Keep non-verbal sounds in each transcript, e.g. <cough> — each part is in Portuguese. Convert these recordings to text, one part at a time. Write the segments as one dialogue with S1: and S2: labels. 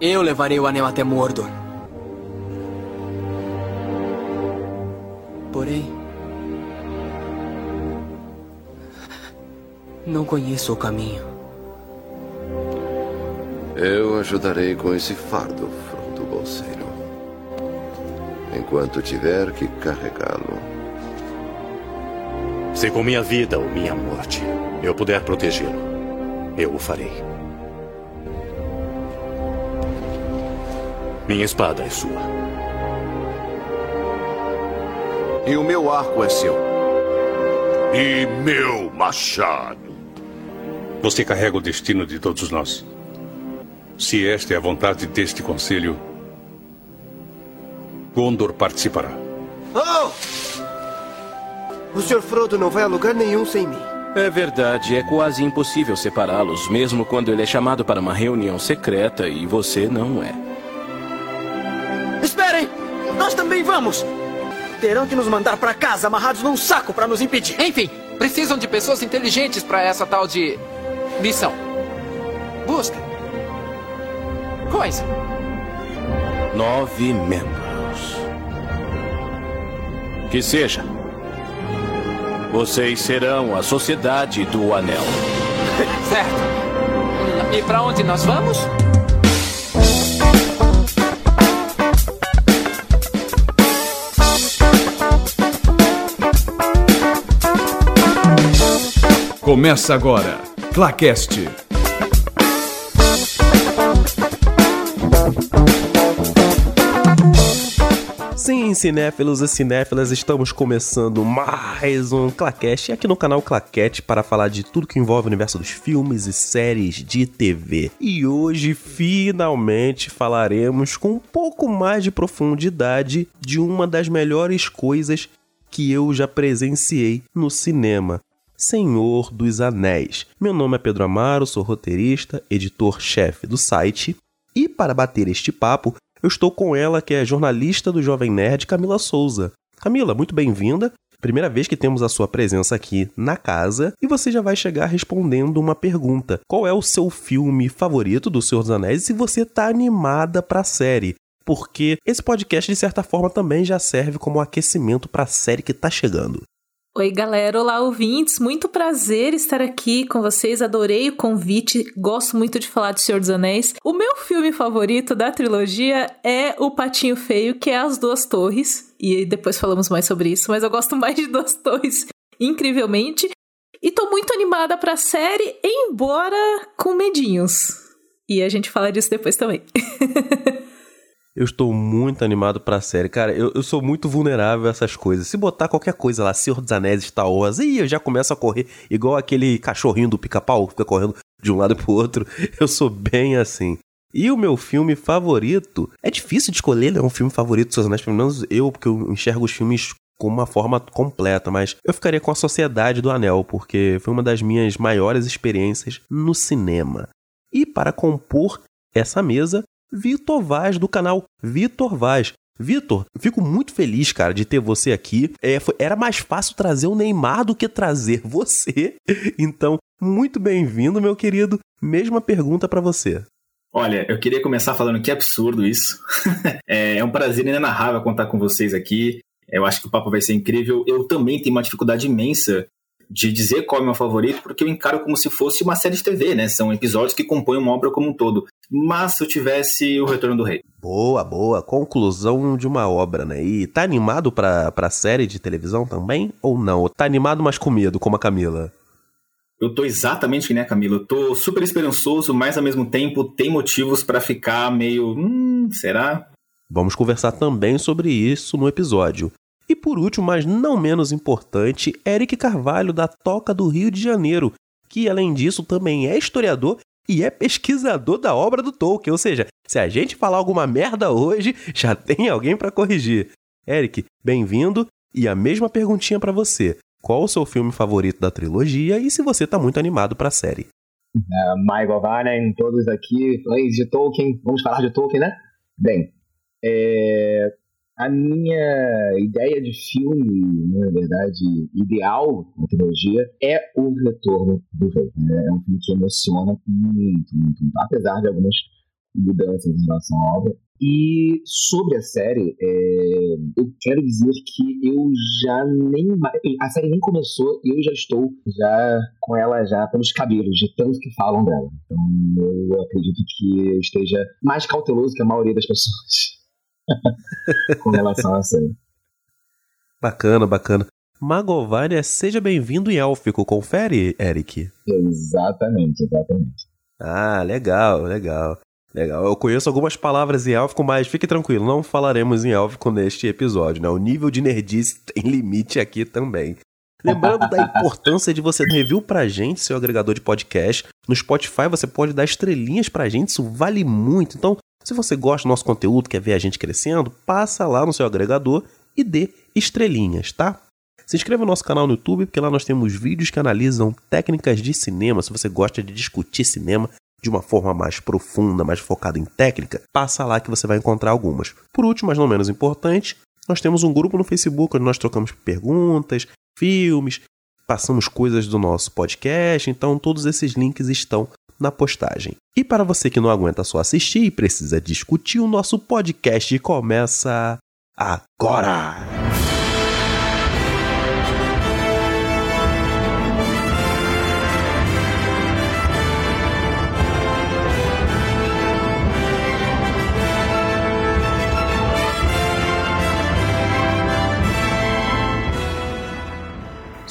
S1: Eu levarei o anel até Mordor. Porém. Não conheço o caminho.
S2: Eu ajudarei com esse fardo, Frodo Bolseiro. Enquanto tiver que carregá-lo.
S3: Se com minha vida ou minha morte eu puder protegê-lo, eu o farei. Minha espada é sua.
S2: E o meu arco é seu.
S4: E meu machado.
S5: Você carrega o destino de todos nós. Se esta é a vontade deste conselho, Gondor participará.
S6: Oh! O Sr. Frodo não vai a lugar nenhum sem mim.
S7: É verdade, é quase impossível separá-los, mesmo quando ele é chamado para uma reunião secreta e você não é.
S6: Nós também vamos! Terão que nos mandar para casa amarrados num saco para nos impedir.
S8: Enfim, precisam de pessoas inteligentes para essa tal de missão. Busca. Coisa.
S7: Nove membros. Que seja. Vocês serão a Sociedade do Anel. <laughs>
S8: certo. E para onde nós vamos?
S9: Começa agora, Clacast.
S10: Sim, cinéfilos e cinéfilas, estamos começando mais um Claquete aqui no canal Claquete para falar de tudo que envolve o universo dos filmes e séries de TV. E hoje, finalmente, falaremos com um pouco mais de profundidade de uma das melhores coisas que eu já presenciei no cinema. Senhor dos Anéis. Meu nome é Pedro Amaro, sou roteirista, editor-chefe do site. E para bater este papo, eu estou com ela, que é jornalista do Jovem Nerd, Camila Souza. Camila, muito bem-vinda. Primeira vez que temos a sua presença aqui na casa e você já vai chegar respondendo uma pergunta. Qual é o seu filme favorito do Senhor dos Anéis e se você tá animada para a série? Porque esse podcast de certa forma também já serve como aquecimento para a série que tá chegando.
S11: Oi, galera. Olá, ouvintes. Muito prazer estar aqui com vocês. Adorei o convite. Gosto muito de falar de Senhor dos Anéis. O meu filme favorito da trilogia é O Patinho Feio, que é As Duas Torres. E depois falamos mais sobre isso, mas eu gosto <laughs> mais de Duas Torres, incrivelmente. E tô muito animada pra série, embora com medinhos. E a gente fala disso depois também. <laughs>
S10: Eu estou muito animado pra série. Cara, eu, eu sou muito vulnerável a essas coisas. Se botar qualquer coisa lá, Senhor dos Anéis, Star Wars, ih, eu já começo a correr igual aquele cachorrinho do pica-pau fica correndo de um lado pro outro. <laughs> Eu sou bem assim. E o meu filme favorito, é difícil de escolher, né? Um filme favorito dos Anéis, pelo menos eu, porque eu enxergo os filmes com uma forma completa, mas eu ficaria com a Sociedade do Anel, porque foi uma das minhas maiores experiências no cinema. E para compor essa mesa, Vitor Vaz, do canal Vitor Vaz. Vitor, fico muito feliz, cara, de ter você aqui. É, foi, era mais fácil trazer o Neymar do que trazer <laughs> você. Então, muito bem-vindo, meu querido. Mesma pergunta para você.
S12: Olha, eu queria começar falando que absurdo isso. <laughs> é, é um prazer inenarrável contar com vocês aqui. Eu acho que o papo vai ser incrível. Eu também tenho uma dificuldade imensa de dizer qual é o meu favorito, porque eu encaro como se fosse uma série de TV, né? São episódios que compõem uma obra como um todo. Mas se eu tivesse o Retorno do Rei.
S10: Boa, boa. Conclusão de uma obra, né? E tá animado pra, pra série de televisão também? Ou não? Tá animado, mas com medo, como a Camila?
S12: Eu tô exatamente que nem a Camila. Eu tô super esperançoso, mas ao mesmo tempo tem motivos para ficar meio. Hum, será?
S10: Vamos conversar também sobre isso no episódio. E por último, mas não menos importante, Eric Carvalho, da Toca do Rio de Janeiro, que além disso também é historiador e é pesquisador da obra do Tolkien. Ou seja, se a gente falar alguma merda hoje, <laughs> já tem alguém para corrigir. Eric, bem-vindo e a mesma perguntinha para você. Qual o seu filme favorito da trilogia e se você tá muito animado para a série?
S13: Uh, Michael Varnen, todos aqui, fãs de Tolkien. Vamos falar de Tolkien, né? Bem, é, a minha ideia de filme, né, na verdade, ideal na trilogia é O Retorno do Rei. Né? É um filme que emociona muito, muito, muito. Apesar de algumas mudanças em relação à obra. E sobre a série, é, eu quero dizer que eu já nem a série nem começou e eu já estou já com ela já pelos cabelos de tanto que falam dela. Então eu acredito que eu esteja mais cauteloso que a maioria das pessoas <laughs> <laughs> com relação à série.
S10: Bacana, bacana. Magovania, seja bem-vindo em élfico, confere, Eric?
S13: Exatamente, exatamente.
S10: Ah, legal, legal. Legal. Eu conheço algumas palavras em élfico, mas fique tranquilo, não falaremos em élfico neste episódio, né? O nível de nerdice tem limite aqui também. Lembrando da importância de você dar review pra gente, seu agregador de podcast. No Spotify você pode dar estrelinhas pra gente, isso vale muito. Então, se você gosta do nosso conteúdo, quer ver a gente crescendo, passa lá no seu agregador e dê estrelinhas, tá? Se inscreva no nosso canal no YouTube, porque lá nós temos vídeos que analisam técnicas de cinema. Se você gosta de discutir cinema, de uma forma mais profunda, mais focada em técnica, passa lá que você vai encontrar algumas. Por último, mas não menos importante, nós temos um grupo no Facebook onde nós trocamos perguntas, filmes, passamos coisas do nosso podcast, então todos esses links estão na postagem. E para você que não aguenta só assistir e precisa discutir, o nosso podcast começa agora!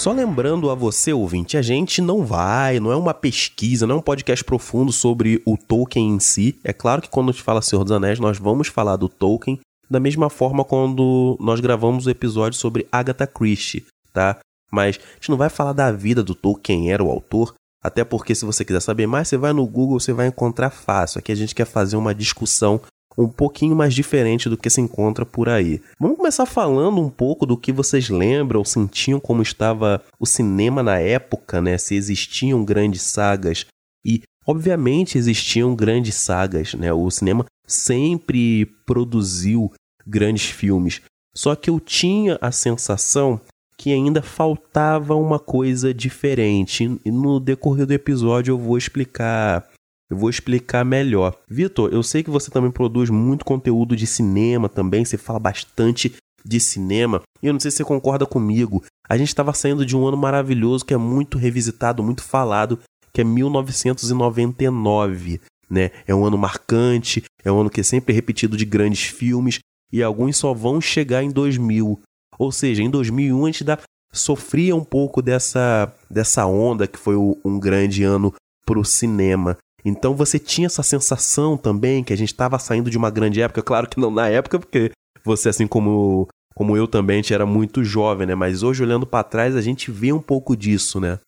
S10: Só lembrando a você, ouvinte, a gente não vai, não é uma pesquisa, não é um podcast profundo sobre o Tolkien em si. É claro que quando a gente fala Senhor dos Anéis, nós vamos falar do Tolkien, da mesma forma quando nós gravamos o episódio sobre Agatha Christie, tá? Mas a gente não vai falar da vida do Tolkien, quem era o autor, até porque se você quiser saber mais, você vai no Google, você vai encontrar fácil. Aqui a gente quer fazer uma discussão um pouquinho mais diferente do que se encontra por aí. Vamos começar falando um pouco do que vocês lembram, sentiam como estava o cinema na época, né? Se existiam grandes sagas e obviamente existiam grandes sagas, né? O cinema sempre produziu grandes filmes. Só que eu tinha a sensação que ainda faltava uma coisa diferente. E no decorrer do episódio eu vou explicar eu vou explicar melhor. Vitor, eu sei que você também produz muito conteúdo de cinema também, você fala bastante de cinema. E eu não sei se você concorda comigo. A gente estava saindo de um ano maravilhoso que é muito revisitado, muito falado, que é 1999, né? É um ano marcante, é um ano que é sempre repetido de grandes filmes e alguns só vão chegar em 2000. Ou seja, em 2001 a gente sofria um pouco dessa, dessa onda que foi um grande ano para o cinema. Então você tinha essa sensação também que a gente estava saindo de uma grande época, claro que não na época, porque você, assim como, como eu também, a gente era muito jovem, né? Mas hoje, olhando para trás, a gente vê um pouco disso, né?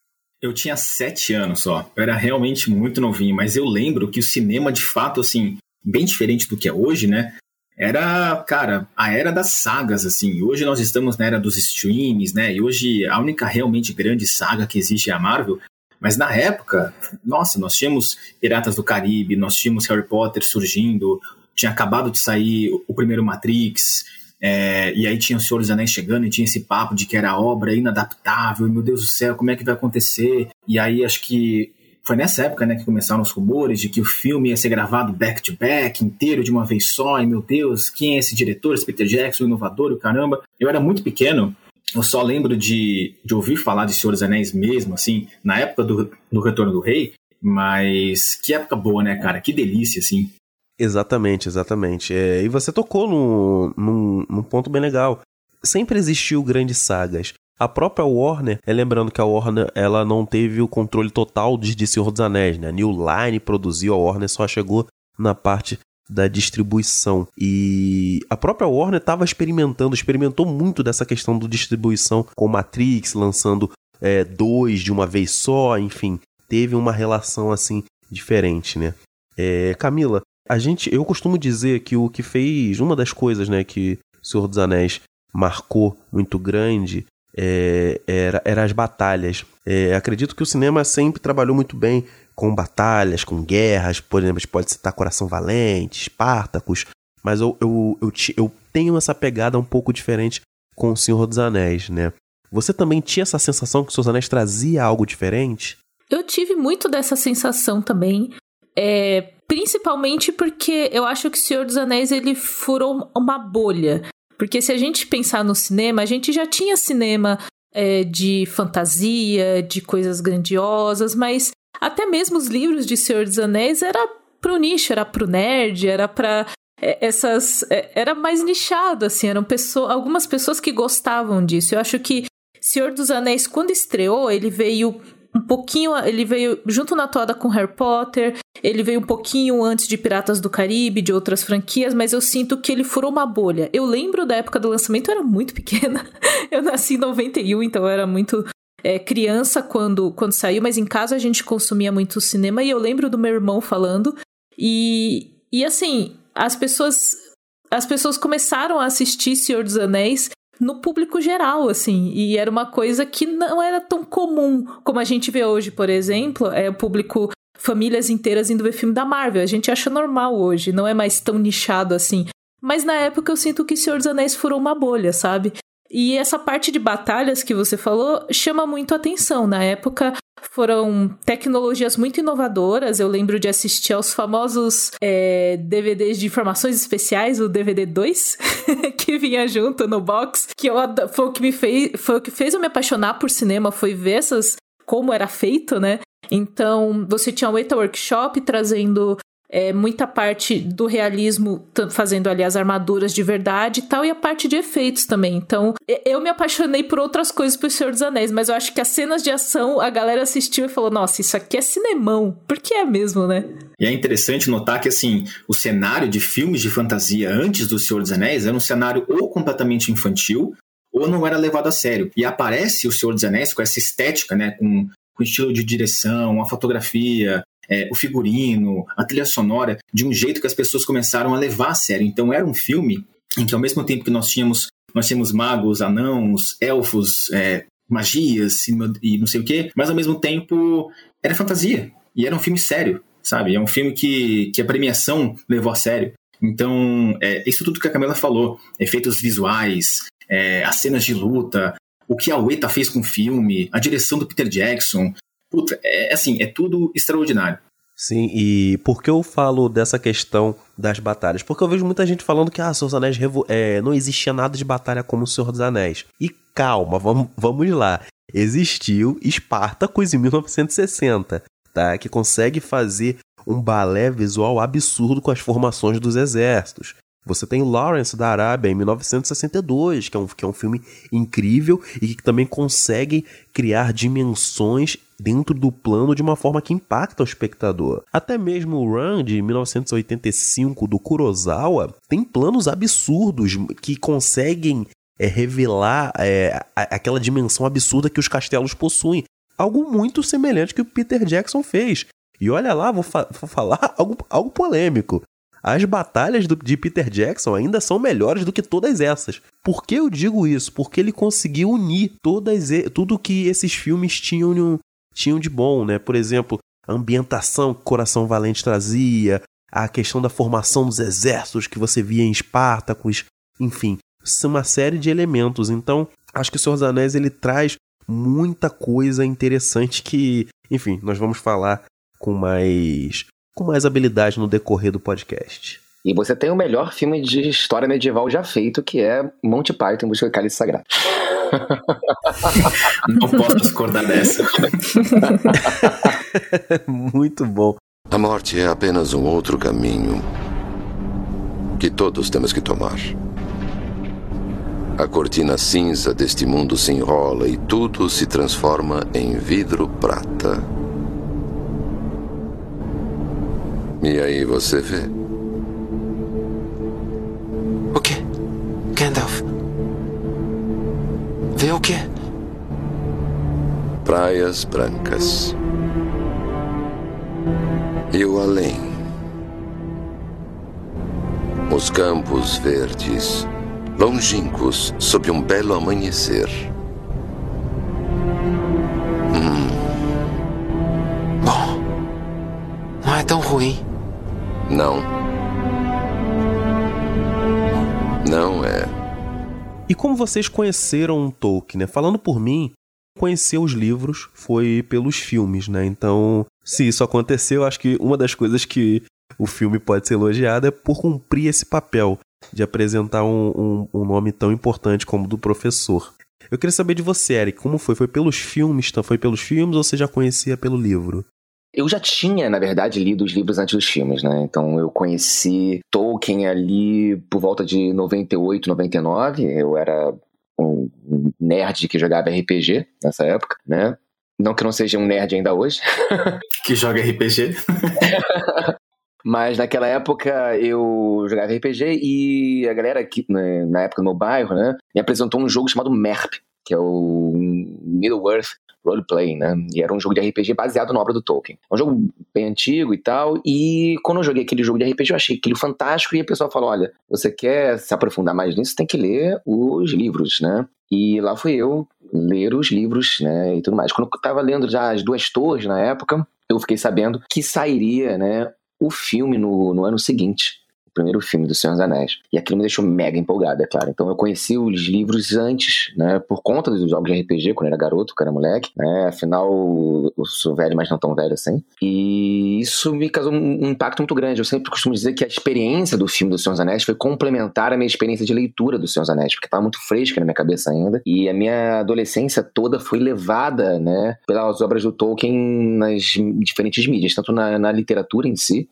S12: Eu tinha sete anos só. Eu era realmente muito novinho, mas eu lembro que o cinema, de fato, assim, bem diferente do que é hoje, né? Era, cara, a era das sagas, assim. Hoje nós estamos na era dos streams, né? E hoje a única realmente grande saga que existe é a Marvel. Mas na época, nossa, nós tínhamos Piratas do Caribe, nós tínhamos Harry Potter surgindo, tinha acabado de sair o primeiro Matrix, é, e aí tinha o Senhor dos Anéis chegando e tinha esse papo de que era obra inadaptável, meu Deus do céu, como é que vai acontecer? E aí acho que foi nessa época né, que começaram os rumores de que o filme ia ser gravado back-to-back, -back, inteiro, de uma vez só, e meu Deus, quem é esse diretor, esse Peter Jackson, o inovador, o caramba. Eu era muito pequeno, eu só lembro de, de ouvir falar de Senhor dos Anéis mesmo, assim, na época do, do Retorno do Rei, mas que época boa, né, cara? Que delícia, assim.
S10: Exatamente, exatamente. É, e você tocou num, num, num ponto bem legal. Sempre existiu grandes sagas. A própria Warner, é, lembrando que a Warner ela não teve o controle total de, de Senhor dos Anéis, né? A New Line produziu, a Warner só chegou na parte da distribuição. E a própria Warner estava experimentando, experimentou muito dessa questão do distribuição com Matrix, lançando é, dois de uma vez só, enfim, teve uma relação assim diferente, né? É, Camila, a gente, eu costumo dizer que o que fez, uma das coisas, né, que o Senhor dos Anéis marcou muito grande é, era, era as batalhas. É, acredito que o cinema sempre trabalhou muito bem com batalhas, com guerras, por exemplo, pode citar Coração Valente, Espartacus, mas eu, eu, eu, eu tenho essa pegada um pouco diferente com O Senhor dos Anéis, né? Você também tinha essa sensação que O Senhor dos Anéis trazia algo diferente?
S11: Eu tive muito dessa sensação também. É, Principalmente porque eu acho que o Senhor dos Anéis ele furou uma bolha. Porque se a gente pensar no cinema, a gente já tinha cinema é, de fantasia, de coisas grandiosas, mas até mesmo os livros de Senhor dos Anéis era pro nicho, era pro nerd, era pra é, essas é, era mais nichado assim, eram pessoas, algumas pessoas que gostavam disso. Eu acho que Senhor dos Anéis quando estreou, ele veio um pouquinho, ele veio junto na toada com Harry Potter, ele veio um pouquinho antes de Piratas do Caribe, de outras franquias, mas eu sinto que ele furou uma bolha. Eu lembro da época do lançamento, eu era muito pequena. <laughs> Eu nasci em 91, então eu era muito é, criança quando, quando saiu, mas em casa a gente consumia muito cinema e eu lembro do meu irmão falando. E, e assim, as pessoas as pessoas começaram a assistir Senhor dos Anéis no público geral, assim, e era uma coisa que não era tão comum como a gente vê hoje, por exemplo, é o público famílias inteiras indo ver filme da Marvel. A gente acha normal hoje, não é mais tão nichado assim. Mas na época eu sinto que Senhor dos Anéis furou uma bolha, sabe? E essa parte de batalhas que você falou chama muito atenção. Na época foram tecnologias muito inovadoras. Eu lembro de assistir aos famosos é, DVDs de informações especiais, o DVD 2, <laughs> que vinha junto no box, que eu, foi o que me fez, foi o que fez eu me apaixonar por cinema, foi ver essas como era feito, né? Então, você tinha o ETA Workshop trazendo é, muita parte do realismo, fazendo ali as armaduras de verdade e tal, e a parte de efeitos também. Então, eu me apaixonei por outras coisas pro Senhor dos Anéis, mas eu acho que as cenas de ação, a galera assistiu e falou: nossa, isso aqui é cinemão. Porque é mesmo, né?
S12: E é interessante notar que, assim, o cenário de filmes de fantasia antes do Senhor dos Anéis era um cenário ou completamente infantil, ou não era levado a sério. E aparece o Senhor dos Anéis com essa estética, né? Com, com estilo de direção, a fotografia, é, o figurino, a trilha sonora, de um jeito que as pessoas começaram a levar a sério. Então era um filme em que ao mesmo tempo que nós tínhamos nós tínhamos magos, anãos, elfos, é, magias e não sei o quê, mas ao mesmo tempo era fantasia e era um filme sério, sabe? É um filme que, que a premiação levou a sério. Então, é, isso tudo que a Camila falou, efeitos visuais, é, as cenas de luta, o que a Ueta fez com o filme, a direção do Peter Jackson, Puta, é assim, é tudo extraordinário.
S10: Sim, e por que eu falo dessa questão das batalhas? Porque eu vejo muita gente falando que, ah, Senhor dos Anéis é, não existia nada de batalha como o Senhor dos Anéis. E calma, vamos, vamos lá. Existiu Espartacus em 1960, tá? Que consegue fazer um balé visual absurdo com as formações dos exércitos. Você tem Lawrence da Arábia em 1962, que é um, que é um filme incrível e que também consegue criar dimensões dentro do plano de uma forma que impacta o espectador. Até mesmo o Run de 1985 do Kurosawa tem planos absurdos que conseguem é, revelar é, aquela dimensão absurda que os castelos possuem. Algo muito semelhante que o Peter Jackson fez. E olha lá, vou, fa vou falar <laughs> algo, algo polêmico as batalhas do, de Peter Jackson ainda são melhores do que todas essas. Por que eu digo isso? Porque ele conseguiu unir todas tudo que esses filmes tinham, tinham de bom, né? Por exemplo, a ambientação que Coração Valente trazia, a questão da formação dos exércitos que você via em Espartacus, enfim, uma série de elementos. Então, acho que o Senhor dos Anéis ele traz muita coisa interessante que, enfim, nós vamos falar com mais com mais habilidade no decorrer do podcast.
S13: E você tem o melhor filme de história medieval já feito, que é Monty Python, Busca do Cálice Sagrado. <laughs> <laughs>
S12: Não posso discordar dessa. <laughs>
S10: Muito bom.
S2: A morte é apenas um outro caminho que todos temos que tomar. A cortina cinza deste mundo se enrola e tudo se transforma em vidro prata. E aí você vê.
S1: O quê? Gandalf? Vê o quê?
S2: Praias brancas. E o além. Os campos verdes, longínquos sob um belo amanhecer.
S1: Hum. Bom, não é tão ruim.
S2: Não. Não é.
S10: E como vocês conheceram Tolkien, né? Falando por mim, conhecer os livros foi pelos filmes, né? Então, se isso aconteceu, acho que uma das coisas que o filme pode ser elogiado é por cumprir esse papel de apresentar um, um, um nome tão importante como o do professor. Eu queria saber de você, Eric, como foi? Foi pelos filmes? Foi pelos filmes ou você já conhecia pelo livro?
S14: Eu já tinha, na verdade, lido os livros antes dos filmes, né? Então eu conheci Tolkien ali por volta de 98, 99. Eu era um nerd que jogava RPG nessa época, né? Não que eu não seja um nerd ainda hoje. <laughs>
S12: que joga RPG. <laughs>
S14: Mas naquela época eu jogava RPG e a galera aqui, né, na época no meu bairro, né, me apresentou um jogo chamado MERP, que é o Middle Earth Roleplay, né? E era um jogo de RPG baseado na obra do Tolkien. É um jogo bem antigo e tal. E quando eu joguei aquele jogo de RPG, eu achei aquilo fantástico. E a pessoa falou: olha, você quer se aprofundar mais nisso, tem que ler os livros, né? E lá fui eu ler os livros, né? E tudo mais. Quando eu tava lendo já as duas torres na época, eu fiquei sabendo que sairia, né? O filme no, no ano seguinte primeiro filme do Senhor dos Anéis. E aquilo me deixou mega empolgado, é claro. Então eu conheci os livros antes, né? Por conta dos jogos de RPG, quando eu era garoto, quando era moleque, né? Afinal, eu sou velho, mas não tão velho assim. E isso me causou um impacto muito grande. Eu sempre costumo dizer que a experiência do filme do Senhor dos Anéis foi complementar a minha experiência de leitura do Senhor dos Anéis, porque estava muito fresca na minha cabeça ainda. E a minha adolescência toda foi levada, né? Pelas obras do Tolkien nas diferentes mídias, tanto na, na literatura em si,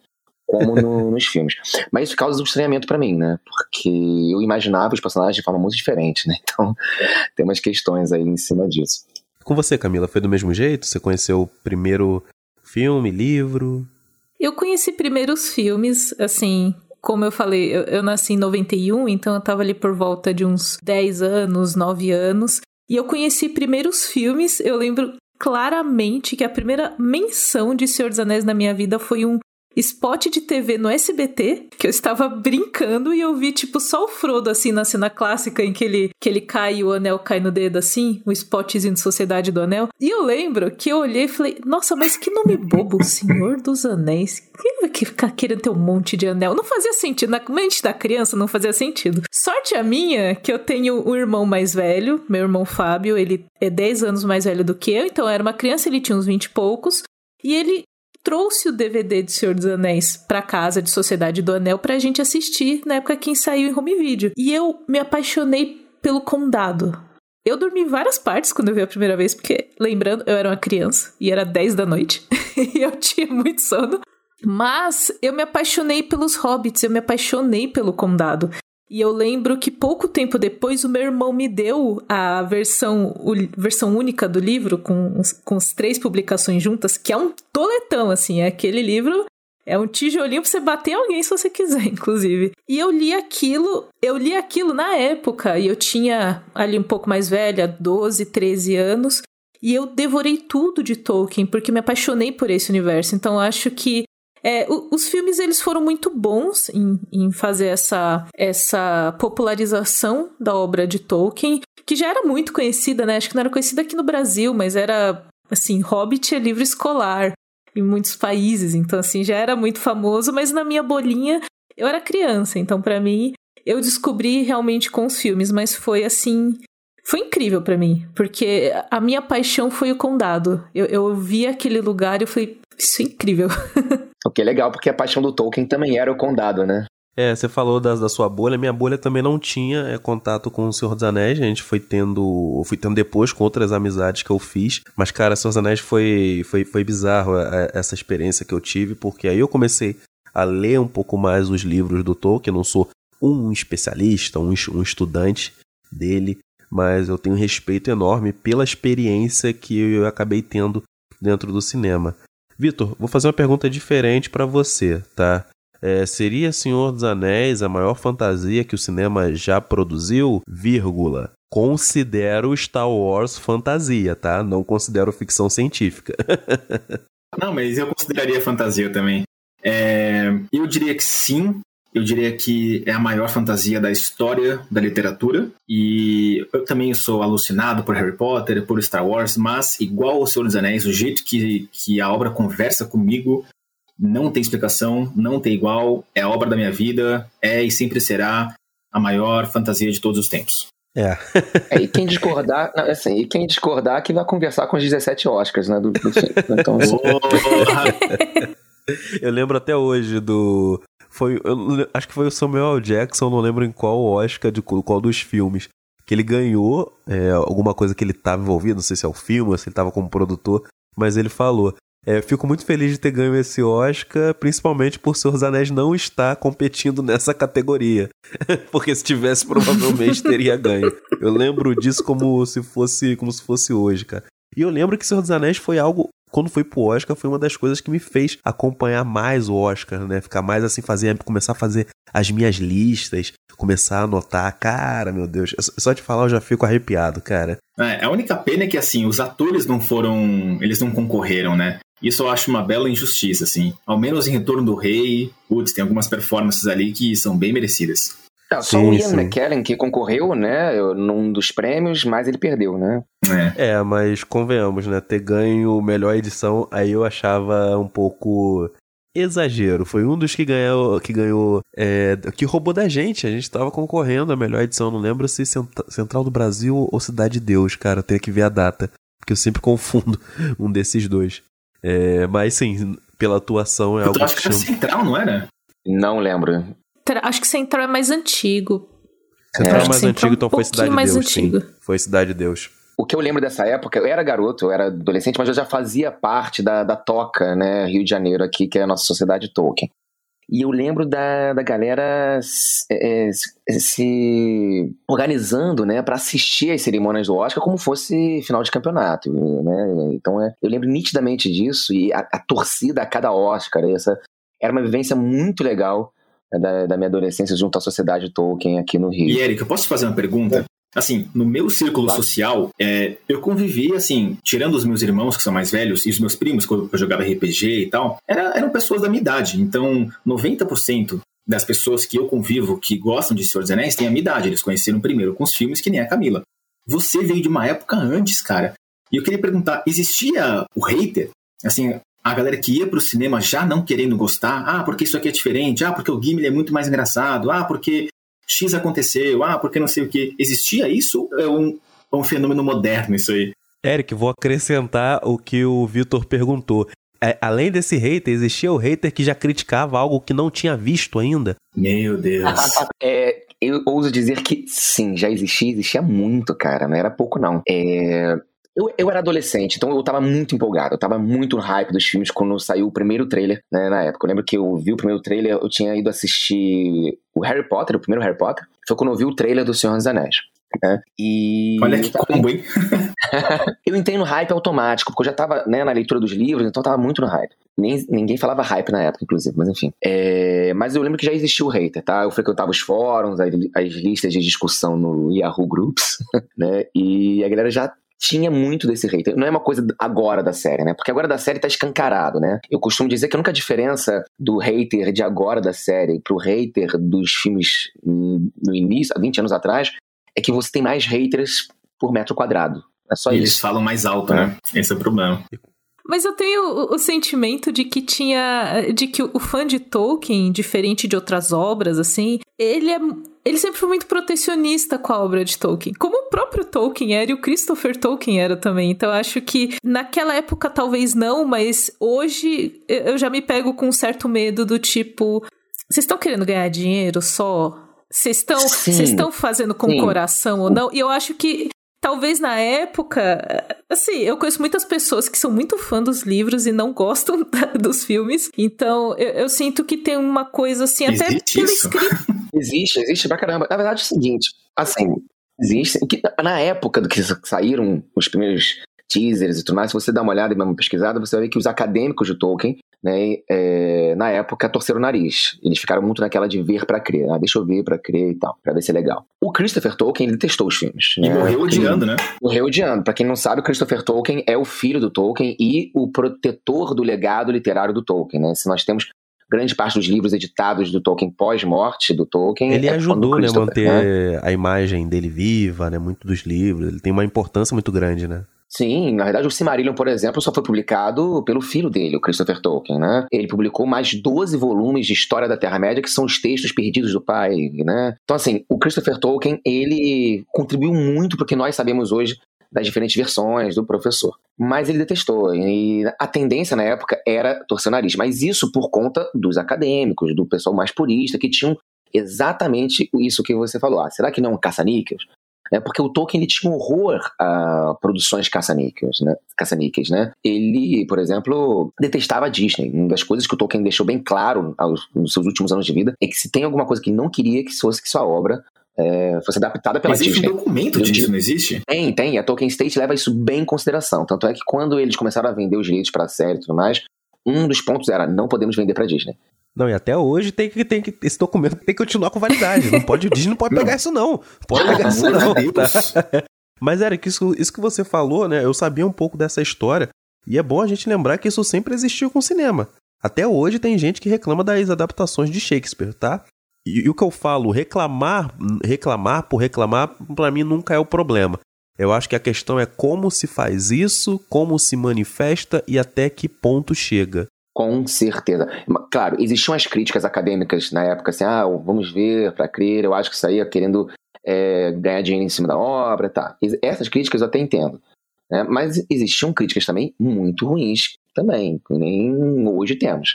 S14: como no, nos filmes. Mas isso causa um estranhamento para mim, né? Porque eu imaginava os personagens de forma muito diferente, né? Então <laughs> tem umas questões aí em cima disso.
S10: Com você, Camila, foi do mesmo jeito? Você conheceu o primeiro filme, livro?
S11: Eu conheci primeiro os filmes, assim, como eu falei, eu, eu, nasci em 91, então eu tava ali por volta de uns 10 anos, 9 anos. E eu conheci primeiro os filmes, eu lembro claramente que a primeira menção de Senhor dos Anéis na minha vida foi um spot de TV no SBT, que eu estava brincando e eu vi, tipo, só o Frodo, assim, na cena clássica em que ele, que ele cai e o anel cai no dedo, assim, o spotzinho de Sociedade do Anel. E eu lembro que eu olhei e falei, nossa, mas que nome bobo, Senhor dos Anéis. Quem vai ficar querendo ter um monte de anel? Não fazia sentido, na mente da criança não fazia sentido. Sorte a minha que eu tenho um irmão mais velho, meu irmão Fábio, ele é 10 anos mais velho do que eu, então eu era uma criança, ele tinha uns 20 e poucos. E ele trouxe o DVD de Senhor dos Anéis pra casa de Sociedade do Anel pra gente assistir na época que saiu em home video. E eu me apaixonei pelo Condado. Eu dormi várias partes quando eu vi a primeira vez, porque, lembrando, eu era uma criança e era 10 da noite <laughs> e eu tinha muito sono. Mas eu me apaixonei pelos hobbits, eu me apaixonei pelo condado. E eu lembro que pouco tempo depois o meu irmão me deu a versão, versão única do livro, com, com as três publicações juntas, que é um toletão, assim. É aquele livro é um tijolinho pra você bater em alguém se você quiser, <laughs> inclusive. E eu li aquilo, eu li aquilo na época, e eu tinha ali um pouco mais velha, 12, 13 anos, e eu devorei tudo de Tolkien, porque me apaixonei por esse universo. Então acho que é, os filmes eles foram muito bons em, em fazer essa, essa popularização da obra de Tolkien, que já era muito conhecida, né? Acho que não era conhecida aqui no Brasil, mas era assim, Hobbit é livro escolar em muitos países, então assim, já era muito famoso, mas na minha bolinha eu era criança, então para mim eu descobri realmente com os filmes, mas foi assim, foi incrível para mim, porque a minha paixão foi o condado. Eu, eu vi aquele lugar e eu falei, isso é incrível. <laughs>
S14: Que é legal, porque a paixão do Tolkien também era o condado, né?
S10: É, você falou da, da sua bolha. Minha bolha também não tinha é, contato com o Senhor dos Anéis. A gente foi tendo. Fui tendo depois com outras amizades que eu fiz. Mas, cara, Senhor dos Anéis foi, foi, foi bizarro a, a, essa experiência que eu tive, porque aí eu comecei a ler um pouco mais os livros do Tolkien. Não sou um especialista, um, um estudante dele, mas eu tenho um respeito enorme pela experiência que eu acabei tendo dentro do cinema. Vitor, vou fazer uma pergunta diferente para você, tá? É, seria Senhor dos Anéis a maior fantasia que o cinema já produziu? Vírgula. Considero Star Wars fantasia, tá? Não considero ficção científica. <laughs>
S12: Não, mas eu consideraria fantasia também. É, eu diria que sim, eu diria que é a maior fantasia da história da literatura. E eu também sou alucinado por Harry Potter, por Star Wars, mas igual o Senhor dos Anéis, o jeito que, que a obra conversa comigo não tem explicação, não tem igual, é a obra da minha vida, é e sempre será a maior fantasia de todos os tempos.
S10: É.
S14: é e quem discordar, não, assim, e quem discordar que vai conversar com os 17 Oscars, né, do, do filme. Então, assim... <laughs>
S10: Eu lembro até hoje do. Foi, eu, acho que foi o Samuel Jackson, não lembro em qual Oscar de qual dos filmes. Que ele ganhou é, alguma coisa que ele estava envolvido, não sei se é o filme ou se ele estava como produtor, mas ele falou. É, fico muito feliz de ter ganho esse Oscar, principalmente por Senhor dos Anéis não estar competindo nessa categoria. <laughs> Porque se tivesse, provavelmente <laughs> teria ganho. Eu lembro disso como se fosse como se fosse hoje, cara. E eu lembro que Senhor dos Anéis foi algo quando fui pro Oscar, foi uma das coisas que me fez acompanhar mais o Oscar, né? Ficar mais assim, fazer, começar a fazer as minhas listas, começar a anotar. Cara, meu Deus, só de falar eu já fico arrepiado, cara.
S12: É, a única pena é que, assim, os atores não foram. Eles não concorreram, né? Isso eu acho uma bela injustiça, assim. Ao menos em Retorno do Rei, putz, tem algumas performances ali que são bem merecidas.
S14: Não, só sim, o Ian sim. McKellen que concorreu, né, num dos prêmios, mas ele perdeu, né?
S10: É. é, mas convenhamos, né, ter ganho melhor edição, aí eu achava um pouco exagero. Foi um dos que ganhou, que ganhou, é, que roubou da gente. A gente tava concorrendo a melhor edição. Não lembro se Central do Brasil ou Cidade de Deus, cara. Tem que ver a data, porque eu sempre <laughs> confundo um desses dois. É, mas sim, pela atuação é
S12: eu
S10: algo
S12: acho que, que chama... Central, não era?
S14: Não lembro.
S11: Acho que Central é mais antigo.
S10: Central é, é mais Central antigo, então um foi Cidade de Deus. Antigo. Sim, foi Cidade de Deus.
S14: O que eu lembro dessa época, eu era garoto, eu era adolescente, mas eu já fazia parte da, da Toca, né, Rio de Janeiro aqui, que é a nossa sociedade Tolkien. E eu lembro da, da galera se, é, se organizando, né, para assistir às cerimônias do Oscar como fosse final de campeonato, né? Então é, eu lembro nitidamente disso e a, a torcida a cada Oscar, essa era uma vivência muito legal da, da, minha adolescência junto à sociedade Tolkien aqui no Rio.
S12: E Eric, eu posso te fazer uma pergunta? Assim, no meu círculo claro. social, é, eu convivi, assim, tirando os meus irmãos, que são mais velhos, e os meus primos, quando eu jogava RPG e tal, era, eram pessoas da minha idade. Então, 90% das pessoas que eu convivo, que gostam de Senhor dos Anéis, têm a minha idade. Eles conheceram primeiro com os filmes, que nem a Camila. Você veio de uma época antes, cara. E eu queria perguntar, existia o hater? Assim, a galera que ia pro cinema já não querendo gostar, ah, porque isso aqui é diferente, ah, porque o Gimli é muito mais engraçado, ah, porque X aconteceu, ah, porque não sei o que. Existia isso? É um, é um fenômeno moderno isso aí.
S10: Eric, vou acrescentar o que o Vitor perguntou. É, além desse hater, existia o hater que já criticava algo que não tinha visto ainda?
S12: Meu Deus. <laughs>
S14: é, eu ouso dizer que sim, já existia, existia muito, cara. Não era pouco, não. É, eu, eu era adolescente, então eu tava muito empolgado. Eu tava muito no hype dos filmes quando saiu o primeiro trailer, né, na época. Eu lembro que eu vi o primeiro trailer, eu tinha ido assistir o Harry Potter, o primeiro Harry Potter. Foi quando eu vi o trailer do Senhor dos Anéis. Né? E...
S12: Olha que combo, hein? <laughs>
S14: eu entrei no hype automático, porque eu já tava né, na leitura dos livros, então eu tava muito no hype. Nem, ninguém falava hype na época, inclusive, mas enfim. É, mas eu lembro que já existia o hater, tá? Eu frequentava os fóruns, as, as listas de discussão no Yahoo Groups, <laughs> né? E a galera já tinha muito desse hater. Não é uma coisa agora da série, né? Porque agora da série tá escancarado, né? Eu costumo dizer que a única diferença do hater de agora da série pro hater dos filmes no início, há 20 anos atrás, é que você tem mais haters por metro quadrado. É só
S12: Eles
S14: isso.
S12: Eles falam mais alto, né? Esse é o problema.
S11: Mas eu tenho o, o, sentimento de que tinha. de que o fã de Tolkien, diferente de outras obras, assim, ele é. Ele sempre foi muito protecionista com a obra de Tolkien. Como o próprio Tolkien era e o Christopher Tolkien era também. Então eu acho que naquela época talvez não, mas hoje eu já me pego com um certo medo do tipo. Vocês estão querendo ganhar dinheiro só? Vocês estão, vocês estão fazendo com o coração ou não? E eu acho que talvez na época, assim, eu conheço muitas pessoas que são muito fã dos livros e não gostam <laughs> dos filmes. Então, eu, eu sinto que tem uma coisa assim, até
S14: existe pela escrita. <laughs> Existe, existe pra caramba. Na verdade é o seguinte, assim, existe. Na época do que saíram os primeiros teasers e tudo mais, se você dá uma olhada e uma pesquisada, você vai ver que os acadêmicos de Tolkien né, é, na época torceram o nariz. Eles ficaram muito naquela de ver para crer. Ah, deixa eu ver para crer e tal, para ver se é legal. O Christopher Tolkien, ele testou os filmes.
S12: E né? morreu odiando, né?
S14: Morreu odiando. Pra quem não sabe, o Christopher Tolkien é o filho do Tolkien e o protetor do legado literário do Tolkien, né? Se nós temos grande parte dos livros editados do Tolkien pós-morte do Tolkien.
S10: Ele é ajudou, né, manter né? a imagem dele viva, né, muito dos livros. Ele tem uma importância muito grande, né?
S14: Sim, na verdade o Silmarillion, por exemplo, só foi publicado pelo filho dele, o Christopher Tolkien, né? Ele publicou mais 12 volumes de História da Terra-média, que são os textos perdidos do pai, né? Então, assim, o Christopher Tolkien, ele contribuiu muito para o que nós sabemos hoje das diferentes versões do professor. Mas ele detestou. E a tendência na época era torcer o nariz. Mas isso por conta dos acadêmicos, do pessoal mais purista, que tinham exatamente isso que você falou. Ah, será que não é um caça-níqueis? É porque o Tolkien ele tinha um horror a produções caça-níqueis, né? caça-níqueis, né? Ele, por exemplo, detestava a Disney. Uma das coisas que o Tolkien deixou bem claro aos, nos seus últimos anos de vida é que se tem alguma coisa que ele não queria que fosse que sua obra é, fosse adaptada pela
S12: existe
S14: Disney.
S12: um documento disso, não existe?
S14: Tem, tem. A Tolkien State leva isso bem em consideração. Tanto é que quando eles começaram a vender os direitos para a série e tudo mais, um dos pontos era não podemos vender para Disney.
S10: Não, e até hoje tem que, tem que esse documento tem que continuar com validade. Não pode, o Disney não pode pegar isso não. Pode pegar isso não. Tá? <laughs> Mas Eric, isso, isso que você falou, né? Eu sabia um pouco dessa história e é bom a gente lembrar que isso sempre existiu com o cinema. Até hoje tem gente que reclama das adaptações de Shakespeare, tá? E, e o que eu falo, reclamar, reclamar por reclamar, para mim nunca é o problema. Eu acho que a questão é como se faz isso, como se manifesta e até que ponto chega.
S14: Com certeza. Claro, existiam as críticas acadêmicas na época, assim, ah, vamos ver para crer, eu acho que aí é querendo é, ganhar dinheiro em cima da obra, tá. Essas críticas eu até entendo. Né? Mas existiam críticas também muito ruins também, que nem hoje temos.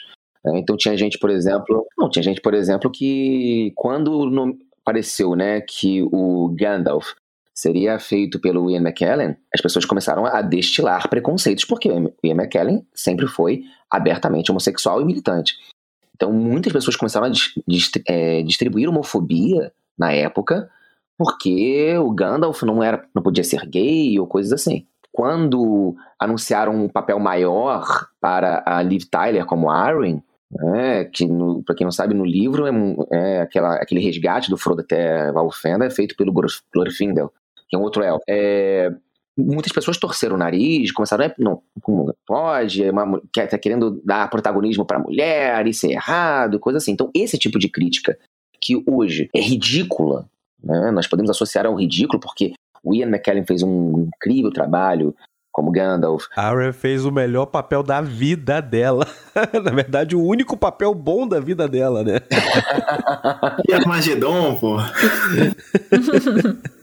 S14: Né? Então tinha gente, por exemplo, não, tinha gente, por exemplo, que quando apareceu, né, que o Gandalf seria feito pelo Ian McKellen, as pessoas começaram a destilar preconceitos, porque o Ian McKellen sempre foi abertamente homossexual e militante. Então muitas pessoas começaram a é, distribuir homofobia na época, porque o Gandalf não era, não podia ser gay ou coisas assim. Quando anunciaram um papel maior para a Liv Tyler como Arwen, é, que para quem não sabe, no livro é, é aquela, aquele resgate do Frodo até Valfenda é feito pelo Glorfindel, que é um outro elfo. É, muitas pessoas torceram o nariz, começaram, a não, como pode, é uma, tá querendo dar protagonismo para a mulher, isso é errado, coisa assim. Então, esse tipo de crítica, que hoje é ridícula, né, nós podemos associar ao ridículo, porque o Ian McKellen fez um incrível trabalho como Gandalf.
S10: A Arya fez o melhor papel da vida dela. <laughs> Na verdade, o único papel bom da vida dela, né? <laughs>
S12: e Armagedon, pô. <laughs>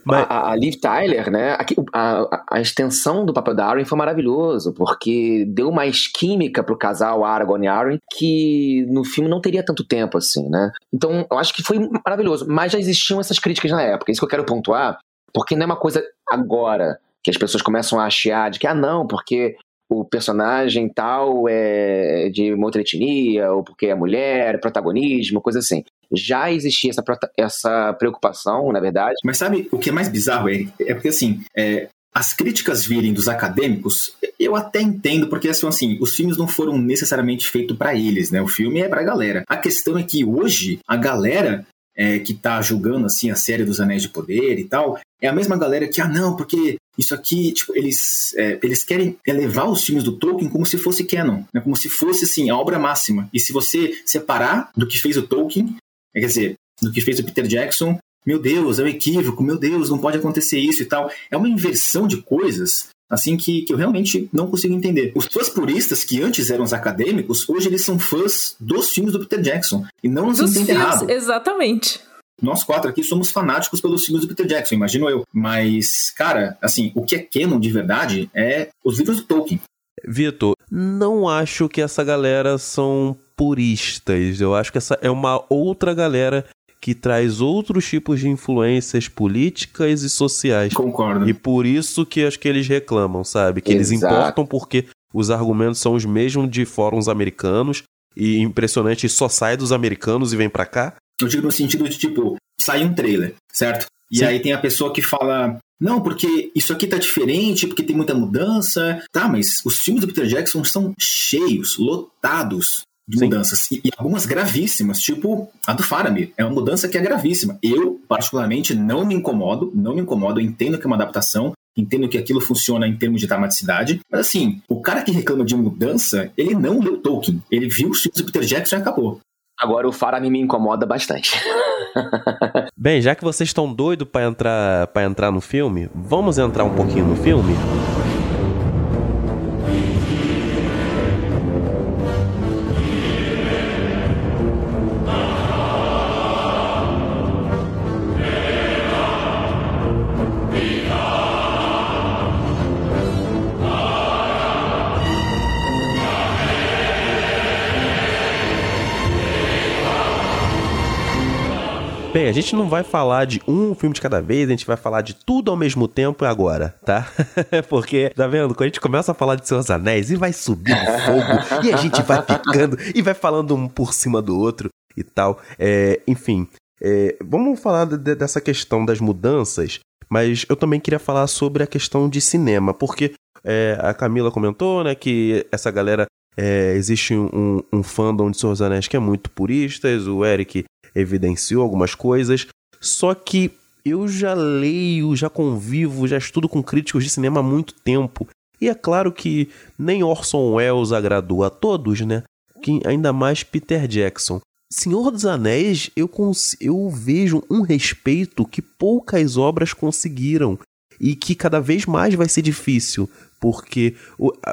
S14: Mas... A, a, Liv Tyler, né? A, a, a, extensão do papel da Arryn foi maravilhoso, porque deu mais química pro casal Aragorn e Arryn que no filme não teria tanto tempo assim, né? Então, eu acho que foi maravilhoso. Mas já existiam essas críticas na época. Isso que eu quero pontuar, porque não é uma coisa agora que as pessoas começam a achar de que, ah, não, porque o personagem tal é de outra etnia, ou porque é mulher, protagonismo, coisa assim. Já existia essa, essa preocupação, na verdade.
S12: Mas sabe o que é mais bizarro, Eric? É porque, assim, é, as críticas virem dos acadêmicos, eu até entendo, porque assim, assim os filmes não foram necessariamente feitos para eles, né? O filme é pra galera. A questão é que hoje a galera é, que tá julgando assim a série dos Anéis de Poder e tal, é a mesma galera que, ah, não, porque isso aqui, tipo, eles, é, eles querem elevar os filmes do Tolkien como se fosse canon, né? como se fosse, assim, a obra máxima. E se você separar do que fez o Tolkien, é, quer dizer, do que fez o Peter Jackson, meu Deus, é um equívoco, meu Deus, não pode acontecer isso e tal. É uma inversão de coisas assim que, que eu realmente não consigo entender. Os fãs puristas que antes eram os acadêmicos, hoje eles são fãs dos filmes do Peter Jackson e não nos entendem errado.
S11: Exatamente.
S12: Nós quatro aqui somos fanáticos pelos filmes do Peter Jackson, imagino eu. Mas, cara, assim, o que é canon de verdade é os livros do Tolkien.
S10: Vitor, não acho que essa galera são puristas. Eu acho que essa é uma outra galera que traz outros tipos de influências políticas e sociais.
S12: Concordo.
S10: E por isso que acho que eles reclamam, sabe? Que Exato. eles importam porque os argumentos são os mesmos de fóruns americanos e impressionante só sai dos americanos e vem para cá.
S12: Eu digo no sentido de, tipo, sai um trailer, certo? E Sim. aí tem a pessoa que fala, não, porque isso aqui tá diferente, porque tem muita mudança. Tá, mas os filmes do Peter Jackson são cheios, lotados de Sim. mudanças. E, e, algumas gravíssimas, tipo a do Faramir. É uma mudança que é gravíssima. Eu, particularmente, não me incomodo, não me incomodo, eu entendo que é uma adaptação, entendo que aquilo funciona em termos de dramaticidade, mas assim, o cara que reclama de mudança, ele não leu Tolkien, ele viu os filmes do Peter Jackson e acabou.
S14: Agora o Faramir me incomoda bastante. <laughs>
S10: Bem, já que vocês estão doidos para entrar para entrar no filme, vamos entrar um pouquinho no filme? Bem, a gente não vai falar de um filme de cada vez, a gente vai falar de tudo ao mesmo tempo agora, tá? <laughs> Porque, tá vendo? Quando a gente começa a falar de Seus Anéis e vai subindo fogo, e a gente vai ficando e vai falando um por cima do outro e tal. É, enfim, é, vamos falar de, dessa questão das mudanças, mas eu também queria falar sobre a questão de cinema, porque é, a Camila comentou, né, que essa galera é, existe um, um fandom de Senhor dos Anéis que é muito puristas, o Eric evidenciou algumas coisas, só que eu já leio, já convivo, já estudo com críticos de cinema há muito tempo. E é claro que nem Orson Welles agradou a todos, né? Que ainda mais Peter Jackson. Senhor dos Anéis, eu, eu vejo um respeito que poucas obras conseguiram e que cada vez mais vai ser difícil, porque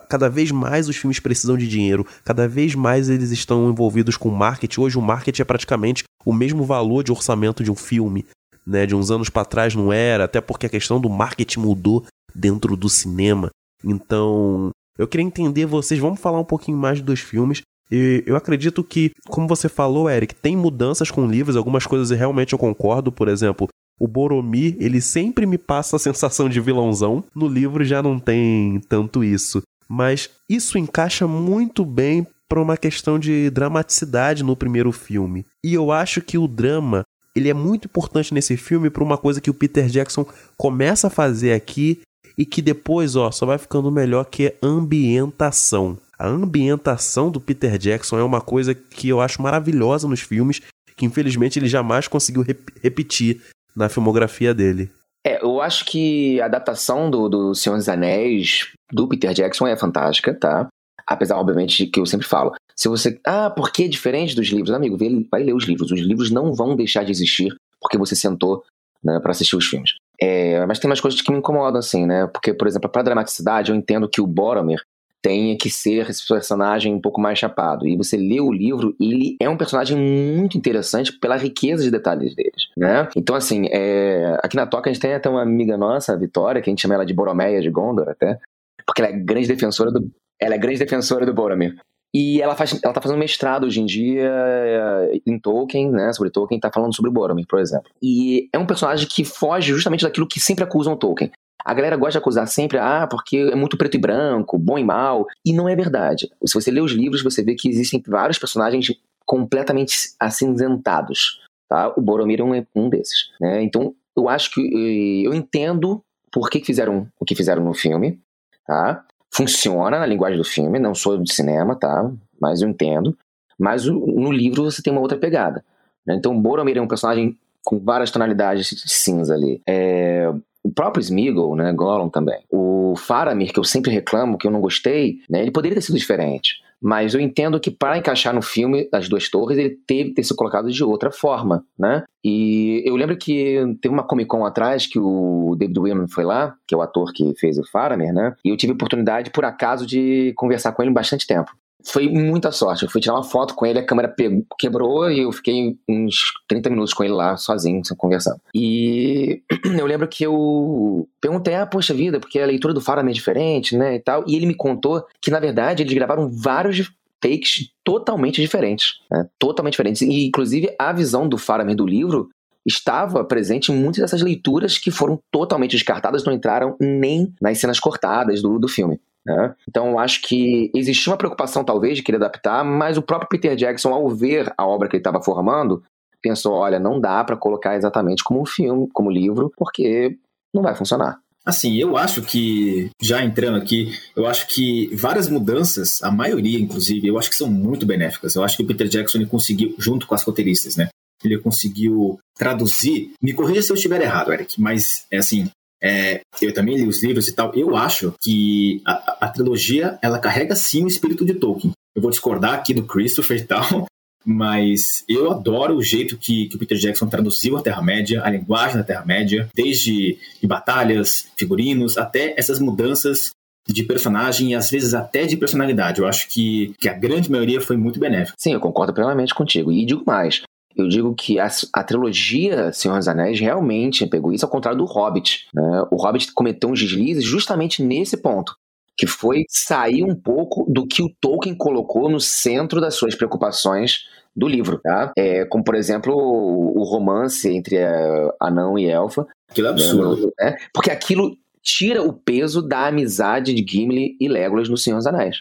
S10: cada vez mais os filmes precisam de dinheiro, cada vez mais eles estão envolvidos com marketing. Hoje o marketing é praticamente o mesmo valor de orçamento de um filme, né? De uns anos para trás não era, até porque a questão do marketing mudou dentro do cinema. Então, eu queria entender vocês, vamos falar um pouquinho mais dos filmes. E eu acredito que, como você falou, Eric, tem mudanças com livros, algumas coisas realmente eu concordo, por exemplo, o Boromir, ele sempre me passa a sensação de vilãozão. No livro já não tem tanto isso. Mas isso encaixa muito bem para uma questão de dramaticidade no primeiro filme. E eu acho que o drama, ele é muito importante nesse filme para uma coisa que o Peter Jackson começa a fazer aqui e que depois, ó, só vai ficando melhor que é ambientação. A ambientação do Peter Jackson é uma coisa que eu acho maravilhosa nos filmes, que infelizmente ele jamais conseguiu rep repetir na filmografia dele.
S14: É, eu acho que a adaptação do, do Senhor dos Anéis do Peter Jackson é fantástica, tá? Apesar, obviamente, que eu sempre falo. Se você. Ah, por que é diferente dos livros? Amigo, vai ler os livros. Os livros não vão deixar de existir porque você sentou né, para assistir os filmes. É, mas tem umas coisas que me incomodam, assim, né? Porque, por exemplo, para dramaticidade, eu entendo que o Boromir tenha que ser esse personagem um pouco mais chapado. E você lê o livro, ele é um personagem muito interessante pela riqueza de detalhes deles, né? Então, assim, é... aqui na Toca a gente tem até uma amiga nossa, a Vitória, que a gente chama ela de Boromeia de Gondor até, porque ela é grande defensora do... Ela é grande defensora do Boromir. E ela, faz, ela tá fazendo mestrado hoje em dia eh, em Tolkien, né? Sobre Tolkien, tá falando sobre Boromir, por exemplo. E é um personagem que foge justamente daquilo que sempre acusam Tolkien. A galera gosta de acusar sempre, ah, porque é muito preto e branco, bom e mal. E não é verdade. Se você lê os livros, você vê que existem vários personagens completamente acinzentados. Tá? O Boromir é um, desses. Né? Então, eu acho que eh, eu entendo por que fizeram o que fizeram no filme. Tá? Funciona na linguagem do filme, não sou de cinema, tá? Mas eu entendo. Mas no livro você tem uma outra pegada. Né? Então, Boromir é um personagem com várias tonalidades de cinza ali. É, o próprio Smeagol, né, Gollum também. O Faramir, que eu sempre reclamo, que eu não gostei, né, ele poderia ter sido diferente. Mas eu entendo que para encaixar no filme das duas torres, ele teve que ter sido colocado de outra forma, né? E eu lembro que teve uma Comic Con atrás que o David Williams foi lá, que é o ator que fez o Faramir, né? E eu tive a oportunidade, por acaso, de conversar com ele bastante tempo foi muita sorte. Eu fui tirar uma foto com ele, a câmera pegou, quebrou e eu fiquei uns 30 minutos com ele lá, sozinho, conversando. E <clears throat> eu lembro que eu perguntei, ah, poxa vida, porque a leitura do Faramir é diferente, né, e tal. E ele me contou que, na verdade, eles gravaram vários takes totalmente diferentes, né, totalmente diferentes. E, inclusive, a visão do Faramir do livro estava presente em muitas dessas leituras que foram totalmente descartadas, não entraram nem nas cenas cortadas do, do filme. Né? Então, acho que existia uma preocupação, talvez, de querer adaptar, mas o próprio Peter Jackson, ao ver a obra que ele estava formando, pensou: olha, não dá para colocar exatamente como um filme, como livro, porque não vai funcionar.
S12: Assim, eu acho que, já entrando aqui, eu acho que várias mudanças, a maioria, inclusive, eu acho que são muito benéficas. Eu acho que o Peter Jackson ele conseguiu, junto com as roteiristas, né? Ele conseguiu traduzir. Me corrija se eu estiver errado, Eric, mas é assim, é, eu também li os livros e tal. Eu acho que a, a, trilogia ela carrega sim o espírito de Tolkien. Eu vou discordar aqui do Christopher e tal, <laughs> mas eu adoro o jeito que, que o Peter Jackson traduziu a Terra-média, a linguagem da Terra-média, desde de batalhas, figurinos, até essas mudanças de personagem e às vezes até de personalidade. Eu acho que, que a grande maioria foi muito benéfica.
S14: Sim, eu concordo plenamente contigo. E digo mais, eu digo que a, a, trilogia Senhor dos Anéis realmente pegou isso ao contrário do Hobbit. Né? O Hobbit cometeu uns deslizes justamente nesse ponto, que foi sair um pouco do que o Tolkien colocou no centro das suas preocupações do livro, tá? É, como, por exemplo, o, o romance entre a Anão e Elfa.
S12: Aquilo é absurdo.
S14: Né? Porque aquilo tira o peso da amizade de Gimli e Legolas no Senhor dos Anéis.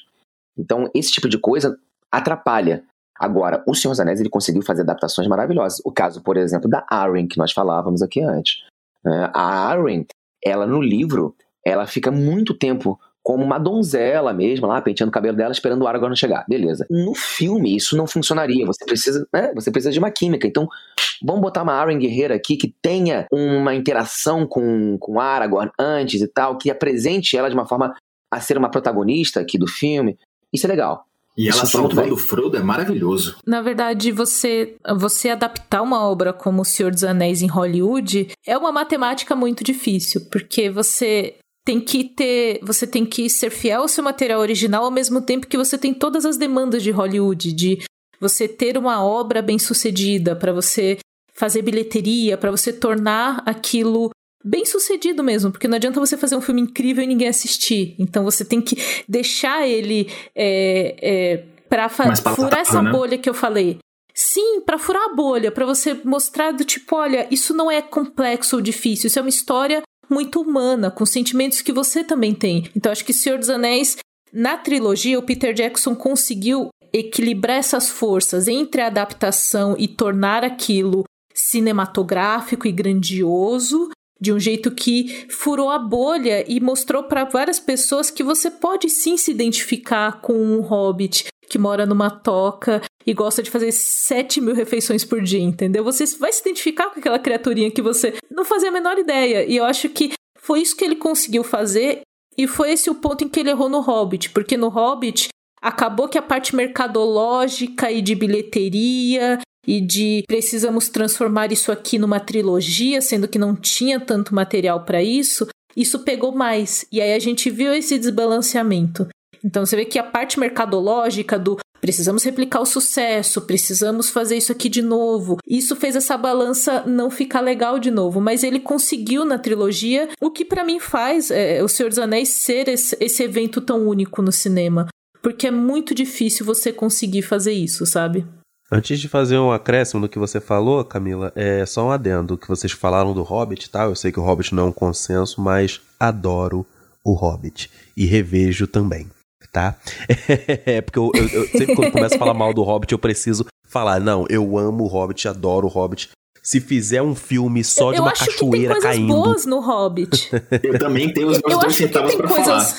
S14: Então, esse tipo de coisa atrapalha. Agora, o Senhor dos Anéis ele conseguiu fazer adaptações maravilhosas. O caso, por exemplo, da Arryn, que nós falávamos aqui antes. É, a Arryn, ela no livro, ela fica muito tempo como uma donzela mesmo, lá, penteando o cabelo dela, esperando o Aragorn chegar. Beleza. No filme, isso não funcionaria. Você precisa, né? Você precisa de uma química. Então, vamos botar uma Arryn guerreira aqui que tenha uma interação com, com Aragorn antes e tal, que apresente ela de uma forma a ser uma protagonista aqui do filme. Isso é legal.
S12: E ela salvando o Frodo é maravilhoso.
S11: Na verdade, você você adaptar uma obra como O Senhor dos Anéis em Hollywood é uma matemática muito difícil, porque você tem que ter, você tem que ser fiel ao seu material original ao mesmo tempo que você tem todas as demandas de Hollywood, de você ter uma obra bem sucedida, para você fazer bilheteria, para você tornar aquilo bem sucedido mesmo, porque não adianta você fazer um filme incrível e ninguém assistir. Então você tem que deixar ele é, é, para furar essa né? bolha que eu falei. Sim, para furar a bolha, para você mostrar do tipo, olha, isso não é complexo ou difícil, isso é uma história muito humana, com sentimentos que você também tem. Então acho que Senhor dos Anéis, na trilogia, o Peter Jackson conseguiu equilibrar essas forças entre a adaptação e tornar aquilo cinematográfico e grandioso, de um jeito que furou a bolha e mostrou para várias pessoas que você pode sim se identificar com um hobbit que mora numa toca e gosta de fazer 7 mil refeições por dia, entendeu? Você vai se identificar com aquela criaturinha que você não fazia a menor ideia. E eu acho que foi isso que ele conseguiu fazer. E foi esse o ponto em que ele errou no Hobbit. Porque no Hobbit acabou que a parte mercadológica e de bilheteria e de precisamos transformar isso aqui numa trilogia, sendo que não tinha tanto material para isso, isso pegou mais. E aí a gente viu esse desbalanceamento. Então você vê que a parte mercadológica do precisamos replicar o sucesso, precisamos fazer isso aqui de novo. Isso fez essa balança não ficar legal de novo, mas ele conseguiu na trilogia o que para mim faz é, o Senhor dos Anéis ser esse, esse evento tão único no cinema, porque é muito difícil você conseguir fazer isso, sabe?
S10: Antes de fazer um acréscimo do que você falou, Camila, é só um adendo que vocês falaram do Hobbit, tá? Eu sei que o Hobbit não é um consenso, mas adoro o Hobbit e revejo também tá? <laughs> É, porque eu, eu, eu, sempre quando começo a falar mal do Hobbit, eu preciso falar, não, eu amo o Hobbit, adoro o Hobbit. Se fizer um filme só eu, de uma cachoeira caindo.
S11: Eu acho que tem coisas boas no Hobbit.
S12: eu também tenho os meus dois centavos pra coisas... falar.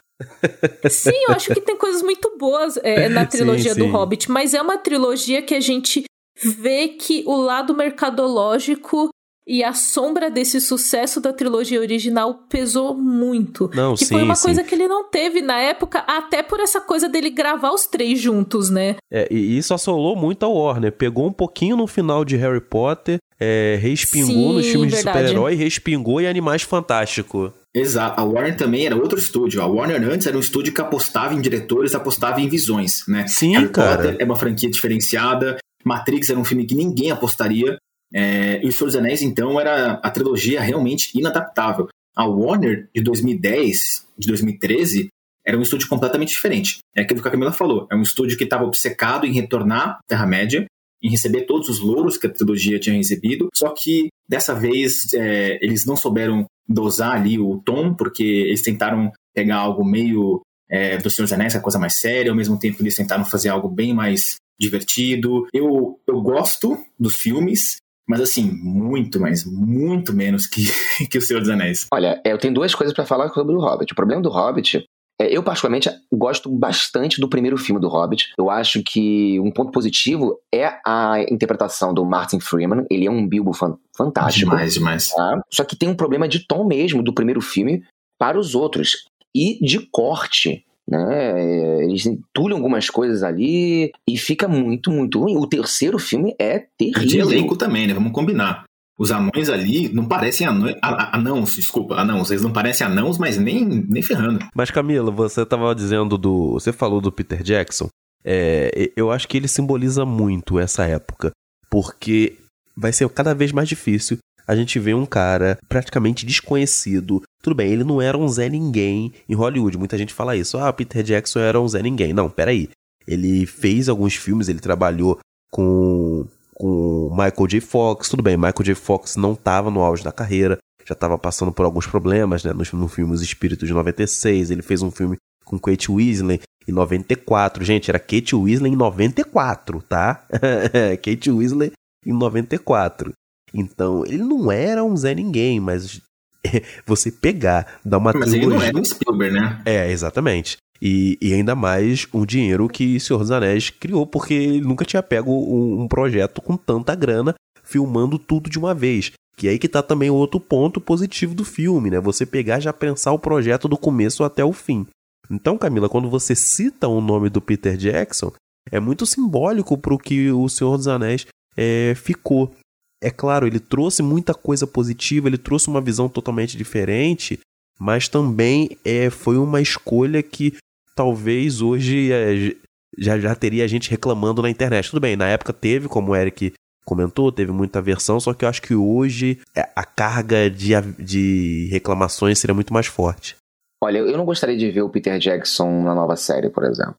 S11: Sim, eu acho que tem coisas muito boas é, na <laughs> trilogia sim, sim. do Hobbit, mas é uma trilogia que a gente vê que o lado mercadológico e a sombra desse sucesso da trilogia original pesou muito.
S10: Não,
S11: que
S10: sim,
S11: foi uma
S10: sim.
S11: coisa que ele não teve na época, até por essa coisa dele gravar os três juntos, né?
S10: É, e isso assolou muito a Warner. Pegou um pouquinho no final de Harry Potter, é, respingou sim, nos filmes verdade. de super-herói, respingou em Animais Fantásticos.
S12: Exato. A Warner também era outro estúdio. A Warner antes era um estúdio que apostava em diretores, apostava em visões, né?
S10: Sim,
S12: Harry
S10: cara.
S12: Potter é uma franquia diferenciada. Matrix era um filme que ninguém apostaria. É, e O Senhor dos Anéis, então, era a trilogia realmente inadaptável. A Warner, de 2010, de 2013, era um estúdio completamente diferente. É aquilo que a Camila falou. É um estúdio que estava obcecado em retornar à Terra-média, em receber todos os louros que a trilogia tinha recebido, só que dessa vez é, eles não souberam dosar ali o tom, porque eles tentaram pegar algo meio é, do Senhor dos Anéis, a coisa mais séria, ao mesmo tempo eles tentaram fazer algo bem mais divertido. Eu, eu gosto dos filmes, mas assim, muito, mas muito menos que, <laughs> que O Senhor dos Anéis.
S14: Olha, eu tenho duas coisas para falar sobre o Hobbit. O problema do Hobbit eu, particularmente, gosto bastante do primeiro filme do Hobbit. Eu acho que um ponto positivo é a interpretação do Martin Freeman. Ele é um Bilbo fan fantástico.
S12: Demais, demais.
S14: Tá? Só que tem um problema de tom mesmo do primeiro filme para os outros. E de corte né? Eles entulham algumas coisas ali e fica muito, muito ruim. O terceiro filme é terrível.
S12: De elenco também, né? Vamos combinar. Os anões ali não parecem anões, anãos, desculpa, anãos. Eles não parecem anãos, mas nem, nem ferrando.
S10: Mas Camila, você tava dizendo do. Você falou do Peter Jackson. É, eu acho que ele simboliza muito essa época. Porque vai ser cada vez mais difícil a gente ver um cara praticamente desconhecido. Tudo bem, ele não era um Zé Ninguém em Hollywood. Muita gente fala isso. Ah, Peter Jackson era um Zé Ninguém. Não, peraí. Ele fez alguns filmes, ele trabalhou com com Michael J. Fox. Tudo bem, Michael J. Fox não estava no auge da carreira, já estava passando por alguns problemas, né? No, no filme Os Espíritos de 96, ele fez um filme com Kate Weasley em 94. Gente, era Kate Weasley em 94, tá? <laughs> Kate Weasley em 94. Então, ele não era um Zé Ninguém, mas <laughs> você pegar, dar uma
S12: Mas
S10: trilogia...
S12: ele não era um Spielberg, né?
S10: É, exatamente. E, e, ainda mais um dinheiro que Senhor dos Anéis criou, porque ele nunca tinha pego um, um, projeto com tanta grana, filmando tudo de uma vez. Que aí que tá também outro ponto positivo do filme, né? Você pegar já pensar o projeto do começo até o fim. Então, Camila, quando você cita o nome do Peter Jackson, é muito simbólico pro que o Senhor dos Anéis é, ficou. É claro, ele trouxe muita coisa positiva, ele trouxe uma visão totalmente diferente, mas também é, foi uma escolha que talvez hoje é, já, já teria gente reclamando na internet. Tudo bem, na época teve, como o Eric comentou, teve muita versão, só que eu acho que hoje é, a carga de, de reclamações seria muito mais forte.
S14: Olha, eu não gostaria de ver o Peter Jackson na nova série, por exemplo.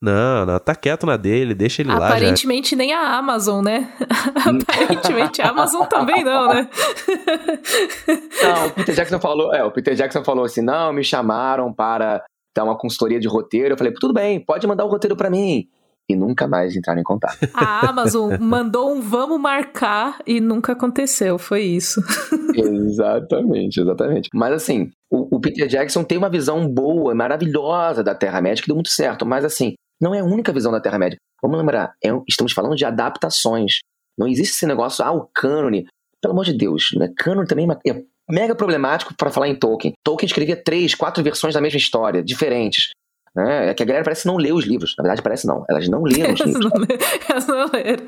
S10: Não, não, tá quieto na dele, deixa ele
S11: Aparentemente, lá. Aparentemente nem a Amazon, né? <laughs> Aparentemente a Amazon também não, né? <laughs>
S14: não, o Peter Jackson falou, é, o Peter Jackson falou assim: "Não, me chamaram para dar uma consultoria de roteiro". Eu falei: "Tudo bem, pode mandar o roteiro para mim". E nunca mais entraram em contato.
S11: A Amazon mandou um vamos marcar e nunca aconteceu, foi isso. <laughs>
S14: exatamente, exatamente. Mas assim, o, o Peter Jackson tem uma visão boa, maravilhosa da Terra-média, que deu muito certo, mas assim, não é a única visão da Terra-média. Vamos lembrar, é, estamos falando de adaptações. Não existe esse negócio, ah, o cânone. Pelo amor de Deus, né? Cânone também é, é mega problemático para falar em Tolkien. Tolkien escrevia três, quatro versões da mesma história, diferentes. Né? É que a galera parece não ler os livros. Na verdade, parece não. Elas não leram os <laughs> livros. <laughs>
S11: Elas não leram.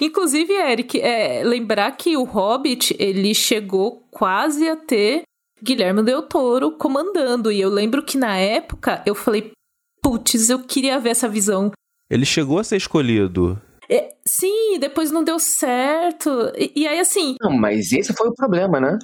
S11: Inclusive, Eric, é, lembrar que o Hobbit, ele chegou quase a ter Guilherme Del Toro comandando. E eu lembro que na época eu falei, putz, eu queria ver essa visão.
S10: Ele chegou a ser escolhido.
S11: É, sim, depois não deu certo. E, e, aí, assim.
S14: Não, mas esse foi o problema, né?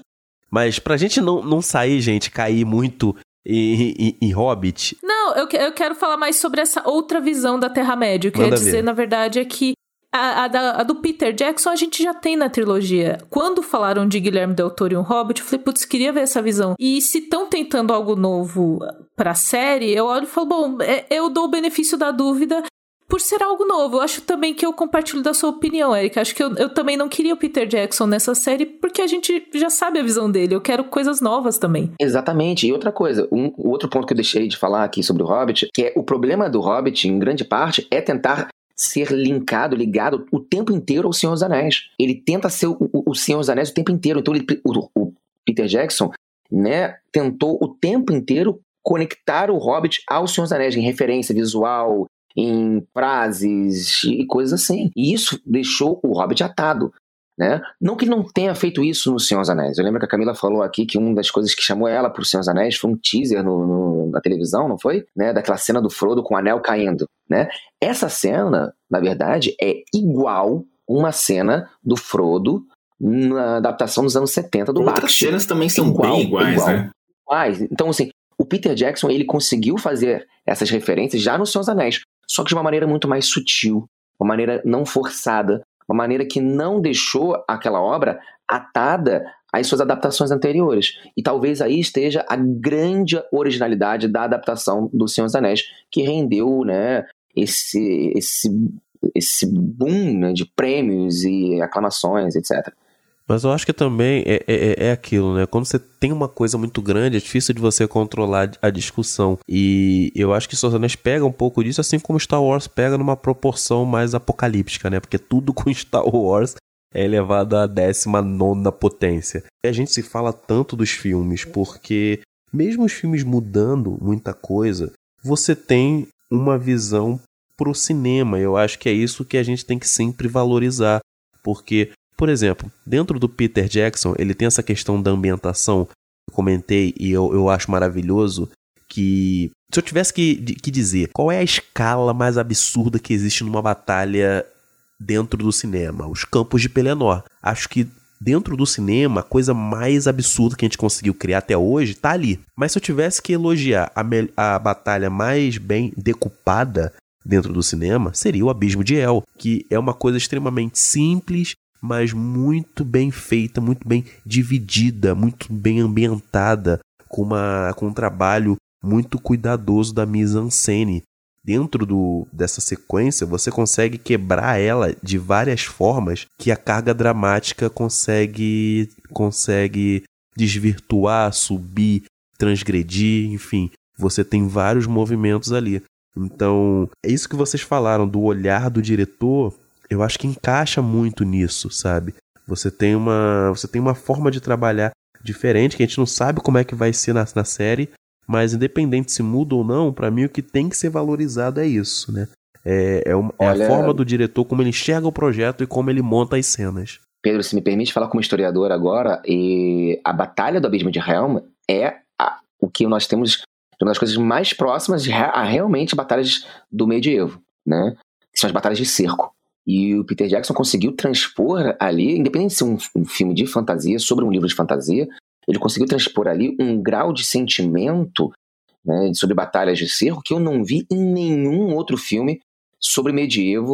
S10: Mas pra gente não, não sair, gente, cair muito em, em, em, Hobbit.
S11: Não, eu, eu quero falar mais sobre essa outra visão da Terra-média. O que eu ia dizer, ver. na verdade, é que a, a, a, do Peter Jackson a gente já tem na trilogia. Quando falaram de Guilherme Del Toro e um Hobbit, eu falei, putz, queria ver essa visão. E se estão tentando algo novo pra série, eu olho e falo, bom, é, eu dou o benefício da dúvida por ser algo novo. Eu acho também que eu compartilho da sua opinião, Eric. Acho que eu, eu também não queria o Peter Jackson nessa série porque a gente já sabe a visão dele. Eu quero coisas novas também.
S14: Exatamente. E outra coisa, um, outro ponto que eu deixei de falar aqui sobre o Hobbit, que é o problema do Hobbit, em grande parte, é tentar ser linkado, ligado o tempo inteiro ao Senhor dos Anéis. Ele tenta ser o, o, o Senhor dos Anéis o tempo inteiro. Então ele, o, o Peter Jackson, né, tentou o tempo inteiro conectar o Hobbit ao Senhor dos Anéis em referência visual, em frases e coisas assim. E isso deixou o Hobbit atado. Né? Não que não tenha feito isso no Senhor dos Anéis. Eu lembro que a Camila falou aqui que uma das coisas que chamou ela pro Senhor dos Anéis foi um teaser no, no, na televisão, não foi? Né? Daquela cena do Frodo com o anel caindo. Né? Essa cena, na verdade, é igual uma cena do Frodo na adaptação dos anos 70 do
S12: Outras
S14: Bakshi.
S12: cenas também são igual, bem iguais, igual. né?
S14: Iguais. Então, assim, o Peter Jackson ele conseguiu fazer essas referências já no Senhor dos Anéis só que de uma maneira muito mais sutil, uma maneira não forçada, uma maneira que não deixou aquela obra atada às suas adaptações anteriores. E talvez aí esteja a grande originalidade da adaptação do Senhor dos Anéis, que rendeu né, esse, esse, esse boom né, de prêmios e aclamações, etc.
S10: Mas eu acho que também é, é, é, aquilo, né? Quando você tem uma coisa muito grande, é difícil de você controlar a discussão. E eu acho que Seus Anéis pega um pouco disso, assim como Star Wars pega numa proporção mais apocalíptica, né? Porque tudo <laughs> com Star Wars é elevado à 19 potência. E a gente se fala tanto dos filmes, porque mesmo os filmes mudando muita coisa, você tem uma visão pro cinema. Eu acho que é isso que a gente tem que sempre valorizar. Porque por exemplo, dentro do Peter Jackson, ele tem essa questão da ambientação, eu comentei e eu, eu acho maravilhoso, que se eu tivesse que, que dizer qual é a escala mais absurda que existe numa batalha dentro do cinema, os campos de Pelennor. Acho que dentro do cinema, a coisa mais absurda que a gente conseguiu criar até hoje tá ali. Mas se eu tivesse que elogiar a, a batalha mais bem decupada, dentro do cinema seria o Abismo de El, que é uma coisa extremamente simples, mas muito bem feita, muito bem dividida, muito bem ambientada, com, uma, com um trabalho muito cuidadoso da mise-en-scène. Dentro do, dessa sequência, você consegue quebrar ela de várias formas que a carga dramática consegue, consegue desvirtuar, subir, transgredir, enfim. Você tem vários movimentos ali. Então, é isso que vocês falaram do olhar do diretor, eu acho que encaixa muito nisso, sabe? Você tem uma, você tem uma forma de trabalhar diferente que a gente não sabe como é que vai ser na, na série, mas independente se muda ou não, para mim o que tem que ser valorizado é isso, né? É, é, uma, Olha... é, a forma do diretor, como ele enxerga o projeto e como ele monta as cenas.
S14: Pedro, se me permite falar como historiador agora, e a Batalha do Abismo de Helm é a, o que nós temos uma das coisas mais próximas a realmente batalhas do medievo, né? Que são as batalhas de cerco. E o Peter Jackson conseguiu transpor ali, independente de ser um, um filme de fantasia, sobre um livro de fantasia, ele conseguiu transpor ali um grau de sentimento né, sobre batalhas de cerco que eu não vi em nenhum outro filme sobre medievo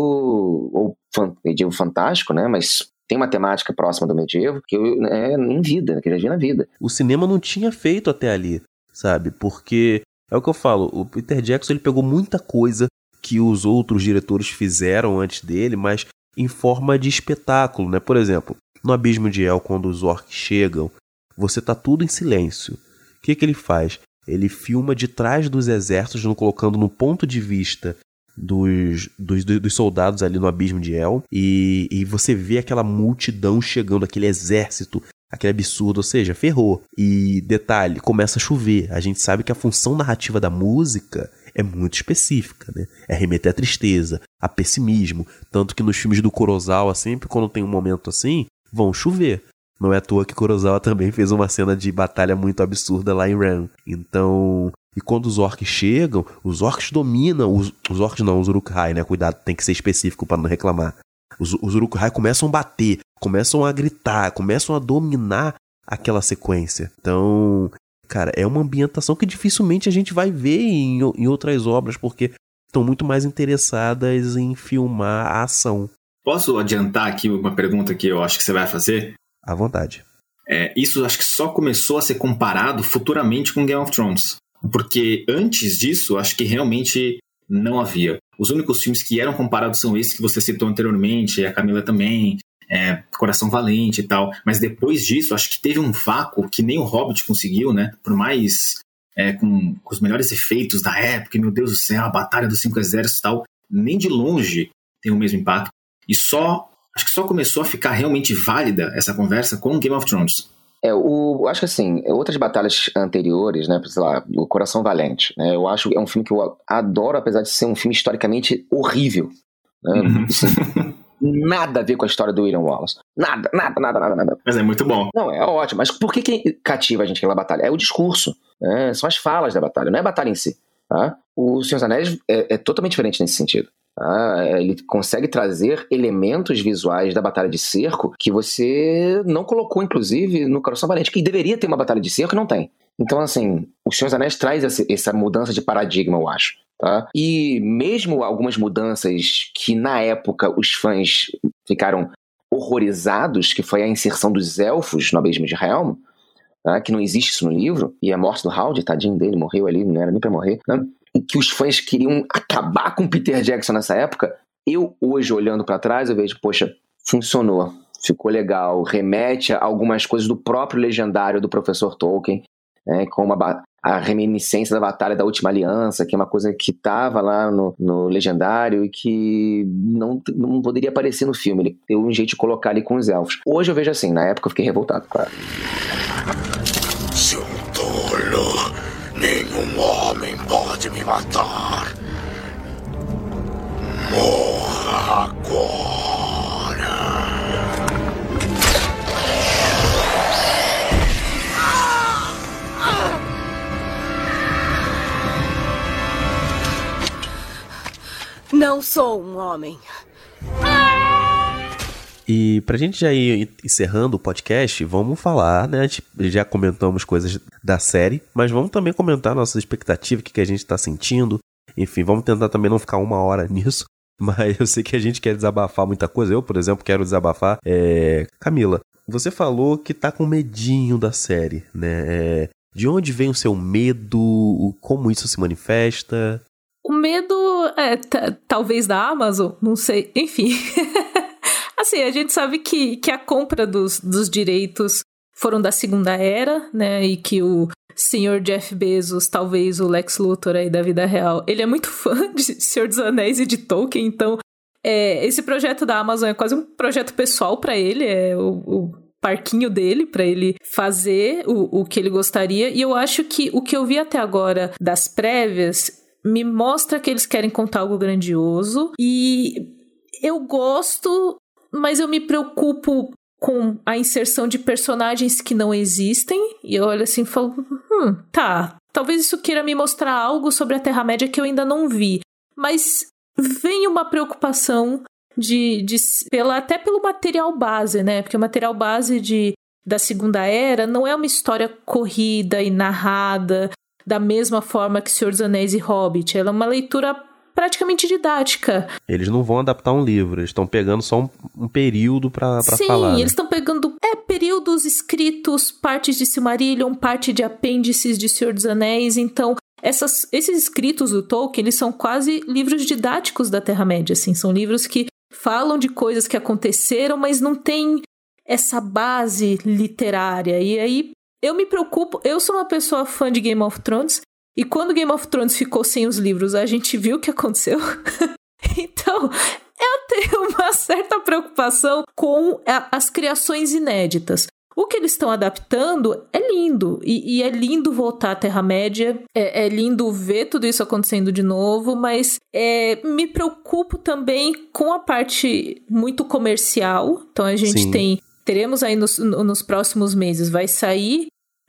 S14: ou fan, medievo fantástico, né? Mas tem uma temática próxima do medievo que eu é, em vida, que eu já vi na vida.
S10: O cinema não tinha feito até ali sabe? Porque é o que eu falo, o Peter Jackson ele pegou muita coisa que os outros diretores fizeram antes dele, mas em forma de espetáculo, né? Por exemplo, no Abismo de El, quando os orcs chegam, você tá tudo em silêncio. O que, que ele faz? Ele filma de trás dos exércitos, colocando no ponto de vista dos, dos, dos, soldados ali no abismo de El, e, e você vê aquela multidão chegando, aquele exército aquele absurdo, ou seja, ferrou. E detalhe, começa a chover. A gente sabe que a função narrativa da música é muito específica, né? É remeter à tristeza, a pessimismo, tanto que nos filmes do Kurosawa, sempre quando tem um momento assim, vão chover. Não é à toa que Kurosawa também fez uma cena de batalha muito absurda lá em Ran. Então, e quando os orcs chegam, os orcs dominam, os, os orcs não, os Uruk-hai, né? Cuidado, tem que ser específico para não reclamar. Os, os Uruk-hai começam a bater, começam a gritar, começam a dominar aquela sequência. Então, cara, é uma ambientação que dificilmente a gente vai ver em, em outras obras, porque estão muito mais interessadas em filmar a ação.
S12: Posso adiantar aqui uma pergunta que eu acho que você vai fazer?
S10: À vontade.
S12: É, isso acho que só começou a ser comparado futuramente com Game of Thrones. Porque antes disso, acho que realmente não havia. Os únicos filmes que eram comparados são esses que você citou anteriormente, a Camila também, é, Coração Valente e tal. Mas depois disso, acho que teve um vácuo que nem o Hobbit conseguiu, né? Por mais é, com, com, os melhores efeitos da época, meu Deus do céu, a Batalha dos Cinco Exércitos e tal, nem de longe tem o mesmo impacto. E só, acho que só começou a ficar realmente válida essa conversa com Game of Thrones.
S14: É, o, acho que assim, outras batalhas anteriores, né, sei lá, o Coração Valente, né, eu acho que é um filme que eu adoro, apesar de ser um filme historicamente horrível. Né, uhum. Nada a ver com a história do William Wallace. Nada, nada, nada, nada, nada.
S12: Mas é muito bom.
S14: Não, é ótimo. Mas por que, que cativa a gente aquela batalha? É o discurso. Né? São as falas da batalha, não é a batalha em si. Tá? O Senhor dos Anéis é, é totalmente diferente nesse sentido. Tá? Ele consegue trazer elementos visuais da batalha de cerco que você não colocou, inclusive, no Coração Valente, que deveria ter uma batalha de cerco e não tem. Então, assim, o Senhor dos Anéis traz essa mudança de paradigma, eu acho. Tá? E mesmo algumas mudanças que na época os fãs ficaram horrorizados, que foi a inserção dos elfos no Abismo de Helm, tá? que não existe isso no livro, e a morte do Howard, tadinho dele, morreu ali, não era nem pra morrer, né? que os fãs queriam acabar com Peter Jackson nessa época, eu hoje olhando para trás, eu vejo, poxa, funcionou, ficou legal, remete a algumas coisas do próprio legendário do professor Tolkien, né, como a, a, reminiscência da Batalha da Última Aliança, que é uma coisa que estava lá no, no, legendário e que não, não poderia aparecer no filme. Ele deu um jeito de colocar ali com os elfos. Hoje eu vejo assim, na época eu fiquei revoltado, claro.
S4: Seu tolo, nenhum homem pode me matar. Morra agora.
S15: Não sou um homem.
S10: E pra gente já ir encerrando o podcast, vamos falar, né? Já comentamos coisas da série, mas vamos também comentar nossas expectativas, o que, que a gente tá sentindo. Enfim, vamos tentar também não ficar uma hora <laughs> nisso. Mas eu sei que a gente quer desabafar muita coisa. Eu, por exemplo, quero desabafar. É... Camila, você falou que tá com medinho da série, né? É... De onde vem o seu medo? Como isso se manifesta?
S11: O medo é talvez da Amazon, não sei. Enfim. <laughs> assim, a gente sabe que, que a compra dos, dos direitos foram da Segunda Era, né? E que o senhor Jeff Bezos, talvez o Lex Luthor aí da vida real, ele é muito <laughs> fã de Senhor dos Anéis e de Tolkien, então é, esse projeto da Amazon é quase um projeto pessoal para ele, é o, o parquinho dele para ele fazer o, o que ele gostaria. E eu acho que o que eu vi até agora das prévias me mostra que eles querem contar algo grandioso e eu gosto, mas eu me preocupo com a inserção de personagens que não existem. E eu olho assim e falo: hum, tá. Talvez isso queira me mostrar algo sobre a Terra-média que eu ainda não vi. Mas vem uma preocupação de, de pela, até pelo material base, né? Porque o material base de, da Segunda Era não é uma história corrida e narrada da mesma forma que Senhor dos Anéis e Hobbit. Ela é uma leitura praticamente didática.
S10: Eles não vão adaptar um livro, eles estão pegando só um, um período para falar.
S11: Sim,
S10: né?
S11: eles estão pegando é, períodos escritos, partes de Silmarillion, parte de apêndices de Senhor dos Anéis, então essas, esses escritos do Tolkien, eles são quase livros didáticos da Terra-média, assim, são livros que falam de coisas que aconteceram, mas não tem essa base literária. E aí eu me preocupo, eu sou uma pessoa fã de Game of Thrones, e quando Game of Thrones ficou sem os livros, a gente viu o que aconteceu. <laughs> então, eu tenho uma certa preocupação com a, as criações inéditas. O que eles estão adaptando é lindo. E, e é lindo voltar à Terra-média. É, é, lindo ver tudo isso acontecendo de novo. Mas é, me preocupo também com a parte muito comercial. Então a gente Sim. tem. Teremos aí nos, nos próximos meses. Vai sair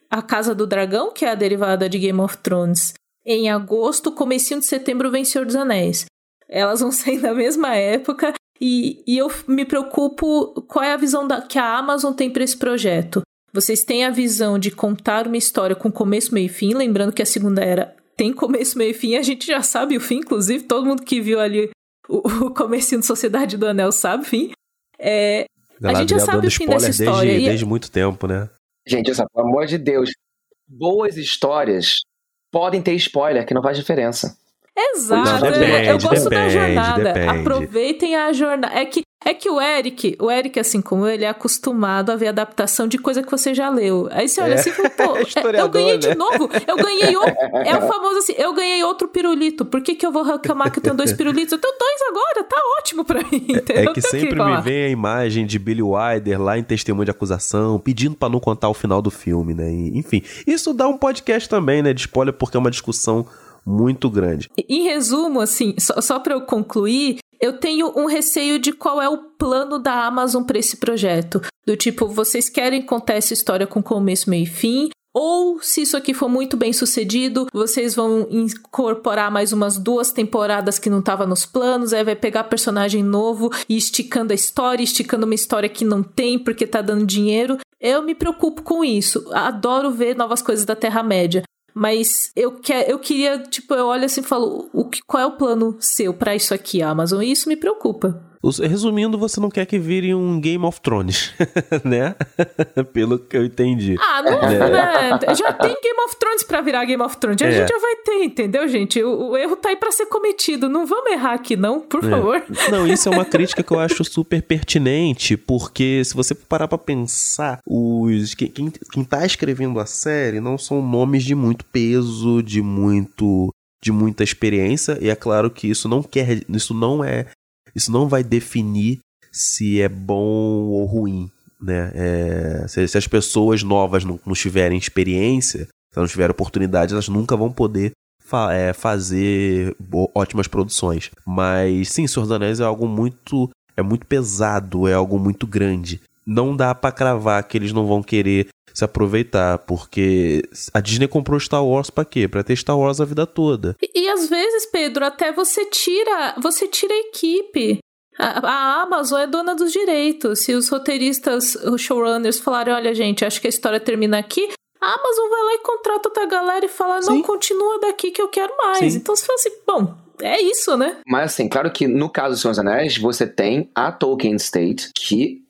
S11: a Casa do Dragão, que é a derivada de Game of Thrones, em agosto, comecinho de setembro vem Senhor dos Anéis. Elas vão <laughs> sair na mesma época e, e eu me preocupo qual é a visão da, que a Amazon tem para esse projeto. Vocês têm a visão de contar uma história com começo, meio e fim, lembrando que a segunda era tem começo, meio e fim, a gente já sabe o fim, inclusive todo mundo que viu ali o, o comecinho de Sociedade do Anel sabe o fim. É, a gente já sabe o fim dessa história.
S10: Desde, desde muito tempo, né?
S14: Gente, só, pelo amor de Deus, boas histórias podem ter spoiler, que não faz diferença.
S11: Exato, não, depende, eu gosto depende, da jornada. Depende. Aproveitem a jornada. É que é que o Eric, o Eric, assim como eu, ele é acostumado a ver adaptação de coisa que você já leu. Aí você olha é. assim e fala, pô, <laughs> é, eu ganhei de né? novo, eu ganhei outro. É o <laughs> famoso assim, eu ganhei outro pirulito. Por que, que eu vou reclamar que eu tenho dois <laughs> pirulitos? Eu tenho dois agora, tá ótimo pra mim.
S10: Entendeu? É que sempre que me vem a imagem de Billy Wilder lá em testemunho de acusação, pedindo para não contar o final do filme, né? E, enfim, isso dá um podcast também, né? De spoiler, porque é uma discussão muito grande.
S11: Em resumo, assim, só, só para eu concluir, eu tenho um receio de qual é o plano da Amazon para esse projeto. Do tipo, vocês querem contar essa história com começo, meio e fim? Ou, se isso aqui for muito bem sucedido, vocês vão incorporar mais umas duas temporadas que não estava nos planos, aí vai pegar personagem novo e esticando a história, esticando uma história que não tem porque tá dando dinheiro. Eu me preocupo com isso. Adoro ver novas coisas da Terra-média. Mas eu, que, eu queria, tipo, eu olho assim e falo, o que, qual é o plano seu para isso aqui, Amazon? E isso me preocupa.
S10: Resumindo, você não quer que vire um Game of Thrones, <laughs> né? <laughs> Pelo que eu entendi.
S11: Ah, não, é. né? Já tem Game of Thrones pra virar Game of Thrones. É. A gente já vai ter, entendeu, gente? O, o, erro tá aí pra ser cometido. Não vamos errar aqui, não, por é. favor.
S10: Não, isso é uma <laughs> crítica que eu acho super pertinente, porque se você parar pra pensar, os quem, quem, quem tá escrevendo a série não são nomes de muito peso, de muito de muita experiência, e é claro que isso não quer, isso não é isso não vai definir se é bom ou ruim. Né? É, se, se, as pessoas novas não, não tiverem experiência, se não tiverem oportunidade, elas nunca vão poder fa é, fazer ótimas produções. Mas sim, Senhor dos Anéis é algo muito. é muito pesado, é algo muito grande. Não dá para cravar que eles não vão querer se aproveitar, porque a Disney comprou Star Wars para quê? Para ter Star Wars a vida toda.
S11: E, e, às vezes, Pedro, até você tira, você tira a equipe. A, a Amazon é dona dos direitos. Se os roteiristas, os showrunners falarem, olha, gente, acho que a história termina aqui, a Amazon vai lá e contrata outra galera e fala: não,
S10: Sim.
S11: continua daqui que eu quero mais.
S10: Sim.
S11: Então você fala assim: bom, é isso, né?
S14: Mas assim, claro que no caso do Senhor dos Anéis, você tem a Tolkien State que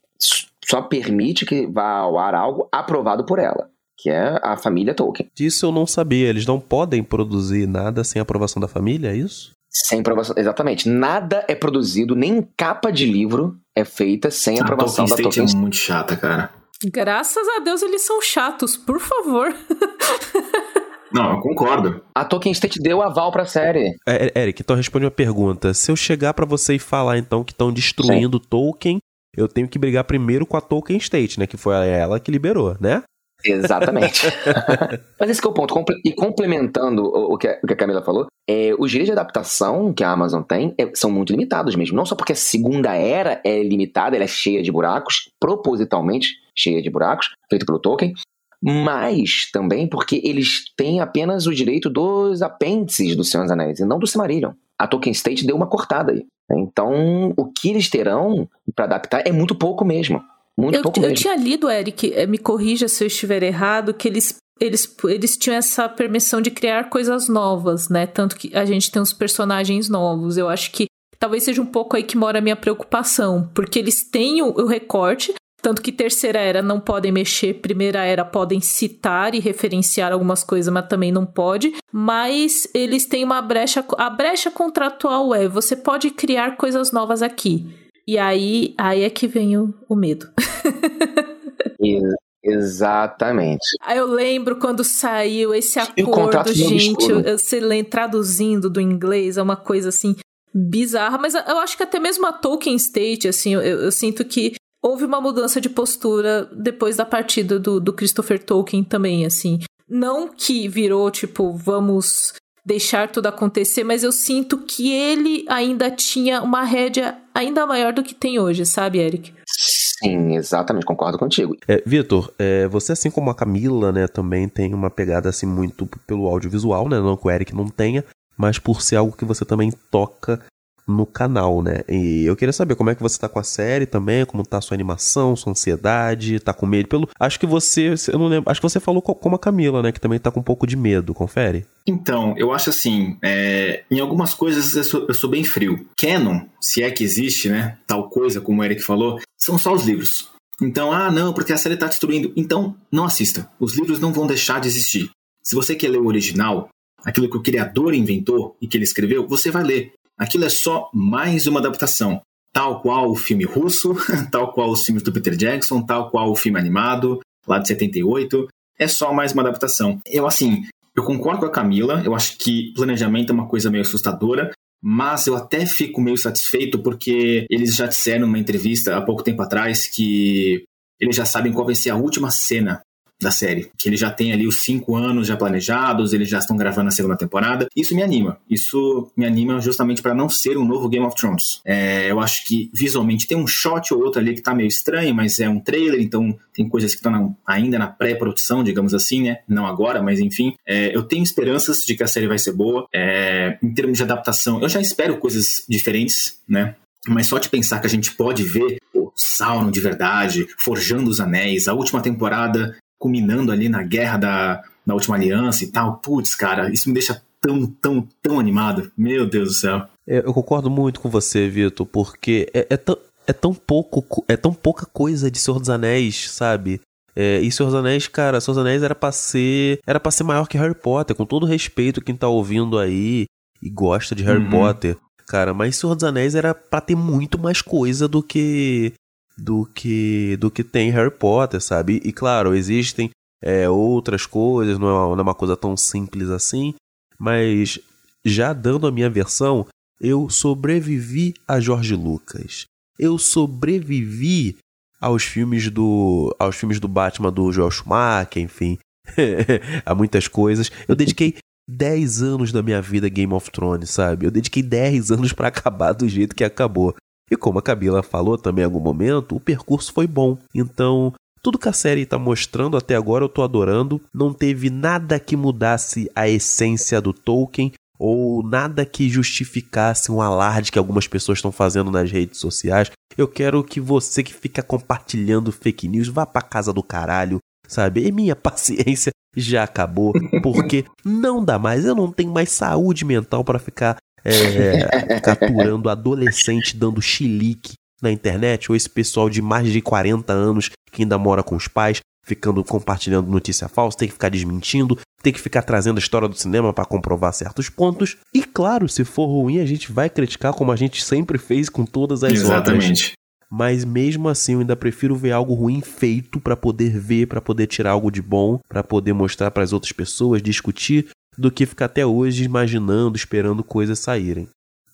S14: só permite que vá ao ar algo aprovado por ela, que é a família Tolkien.
S10: Disso eu não sabia. Eles não podem produzir nada sem aprovação da família, é isso?
S14: Sem aprovação. Exatamente. Nada é produzido, nem capa de livro é feita sem
S12: A
S14: aprovação
S12: Tolkien
S14: da
S12: State
S14: Tolkien
S12: é muito chata, cara.
S11: Graças a Deus eles são chatos, por favor. <laughs>
S12: Não, eu concordo.
S14: A Tolkien State deu aval pra série.
S10: É, é, Eric, então responde uma pergunta. Se eu chegar pra você e falar então que estão destruindo Tolkien, eu tenho que brigar primeiro com a Tolkien State, né? Que foi ela que liberou, né?
S14: Exatamente. <laughs> Mas esse é o ponto. E complementando o o que a, o que a Camila falou, é, os direitos de adaptação que a Amazon tem é, são muito limitados mesmo. Não só porque a segunda era é limitada, ela é cheia de buracos, propositalmente cheia de buracos, feito pelo Tolkien, mas também porque eles têm apenas o direito dos apêndices do Senhor dos Anéis e não do Silmarillion. A Tolkien State deu uma cortada aí. Então, o que eles terão para adaptar é muito pouco mesmo. Muito
S11: Eu,
S14: pouco
S11: eu
S14: mesmo.
S11: tinha lido, Eric, eh, me corrija se eu estiver errado, que eles, eles, eles tinham essa permissão de criar coisas novas, né? Tanto que a gente tem uns personagens novos. Eu acho que talvez seja um pouco aí que mora a minha preocupação, porque eles têm o, o recorte, tanto que terceira era não podem mexer, primeira era podem citar e referenciar algumas coisas, mas também não pode. Mas eles têm uma brecha, a brecha contratual é você pode criar coisas novas aqui. E aí, aí é que vem o, o medo. <laughs>
S14: Ex- Exatamente.
S11: Aí eu lembro quando saiu esse acordo, gente, eu, eu sei traduzindo do inglês, é uma coisa assim bizarra, mas eu acho que até mesmo a Tolkien State, assim, eu, eu sinto que houve uma mudança de postura depois da partida do, do Christopher Tolkien também, assim. Não que virou, tipo, vamos deixar tudo acontecer, mas eu sinto que ele ainda tinha uma rédea ainda maior do que tem hoje, sabe, Eric?
S14: Sim, exatamente, concordo contigo.
S10: É, Vitor, é, você assim como a Camila, né, também tem uma pegada assim muito pelo audiovisual, né, não que o Eric não tenha, mas por ser algo que você também toca no canal, né? E eu queria saber como é que você tá com a série também, como tá a sua animação, sua ansiedade, tá com medo pelo... Acho que você, eu não lembro, acho que você falou co- como a Camila, né, que também tá com um pouco de medo, confere?
S12: Então, eu acho assim, é, em algumas coisas eu sou, eu sou bem frio. Canon, se é que existe, né, tal coisa como o Eric falou, são só os livros. Então, ah, não, porque a série tá destruindo. Então, não assista. Os livros não vão deixar de existir. Se você quer ler o original, aquilo que o criador inventou e que ele escreveu, você vai ler. Aquilo é só mais uma adaptação. Tal qual o filme russo, <laughs> tal qual os filmes do Peter Jackson, tal qual o filme animado, lá de 78. É só mais uma adaptação. Eu, assim, eu concordo com a Camila, eu acho que planejamento é uma coisa meio assustadora, mas eu até fico meio satisfeito porque eles já disseram numa entrevista há pouco tempo atrás que eles já sabem qual vai ser a última cena da série, que eles já têm ali os cinco anos já planejados, eles já estão gravando a segunda temporada. Isso me anima. Isso me anima justamente para não ser um novo Game of Thrones. É, eu acho que visualmente tem um shot ou outro ali que tá meio estranho, mas é um trailer, então tem coisas que estão ainda na pré-produção, digamos assim, né? Não agora, mas enfim. É, eu tenho esperanças de que a série vai ser boa. É, em termos de adaptação, eu já espero coisas diferentes, né? Mas só de pensar que a gente pode ver o Sauron de verdade, forjando os anéis, a última temporada culminando ali na guerra da, da última aliança e tal. Putz, cara, isso me deixa tão, tão, tão animado. Meu Deus do céu.
S10: É, Eu concordo muito com você, Vitor, porque é, é tão, é tão pouco, co- é tão pouca coisa de Senhor dos Anéis, sabe? É, e Senhor dos Anéis, cara, Senhor dos Anéis era pra ser, era pra ser maior que Harry Potter, com todo respeito quem tá ouvindo aí e gosta de Harry
S12: Uhum.
S10: Potter, cara, mas Senhor dos Anéis era pra ter muito mais coisa do que do que do que tem Harry Potter, sabe? E, e, claro, existem é, outras coisas, não é, uma, não é uma coisa tão simples assim, mas já dando a minha versão, eu sobrevivi a Jorge Lucas. Eu sobrevivi aos filmes do aos filmes do Batman do Joel Schumacher, enfim, <laughs> a muitas coisas. Eu dediquei 10 anos da minha vida a Game of Thrones, sabe? Eu dediquei 10 anos pra acabar do jeito que acabou. E como a Camila falou também em algum momento, o percurso foi bom. Então, tudo que a série tá mostrando até agora eu tô adorando. Não teve nada que mudasse a essência do Tolkien ou nada que justificasse um alarde que algumas pessoas estão fazendo nas redes sociais. Eu quero que você que fica compartilhando fake news vá pra casa do caralho, sabe? E minha <laughs> paciência já acabou, porque não dá mais. Eu não tenho mais saúde mental para ficar é, capturando adolescente dando chilique na internet, ou esse pessoal de mais de 40 anos que ainda mora com os pais, ficando compartilhando notícia falsa, tem que ficar desmentindo, tem que ficar trazendo a história do cinema para comprovar certos pontos. E claro, se for ruim, a gente vai criticar como a gente sempre fez com todas as
S12: Exatamente.
S10: obras. Mas mesmo assim, eu ainda prefiro ver algo ruim feito para poder ver, para poder tirar algo de bom, para poder mostrar para as outras pessoas, discutir, do que ficar até hoje imaginando, esperando coisas saírem.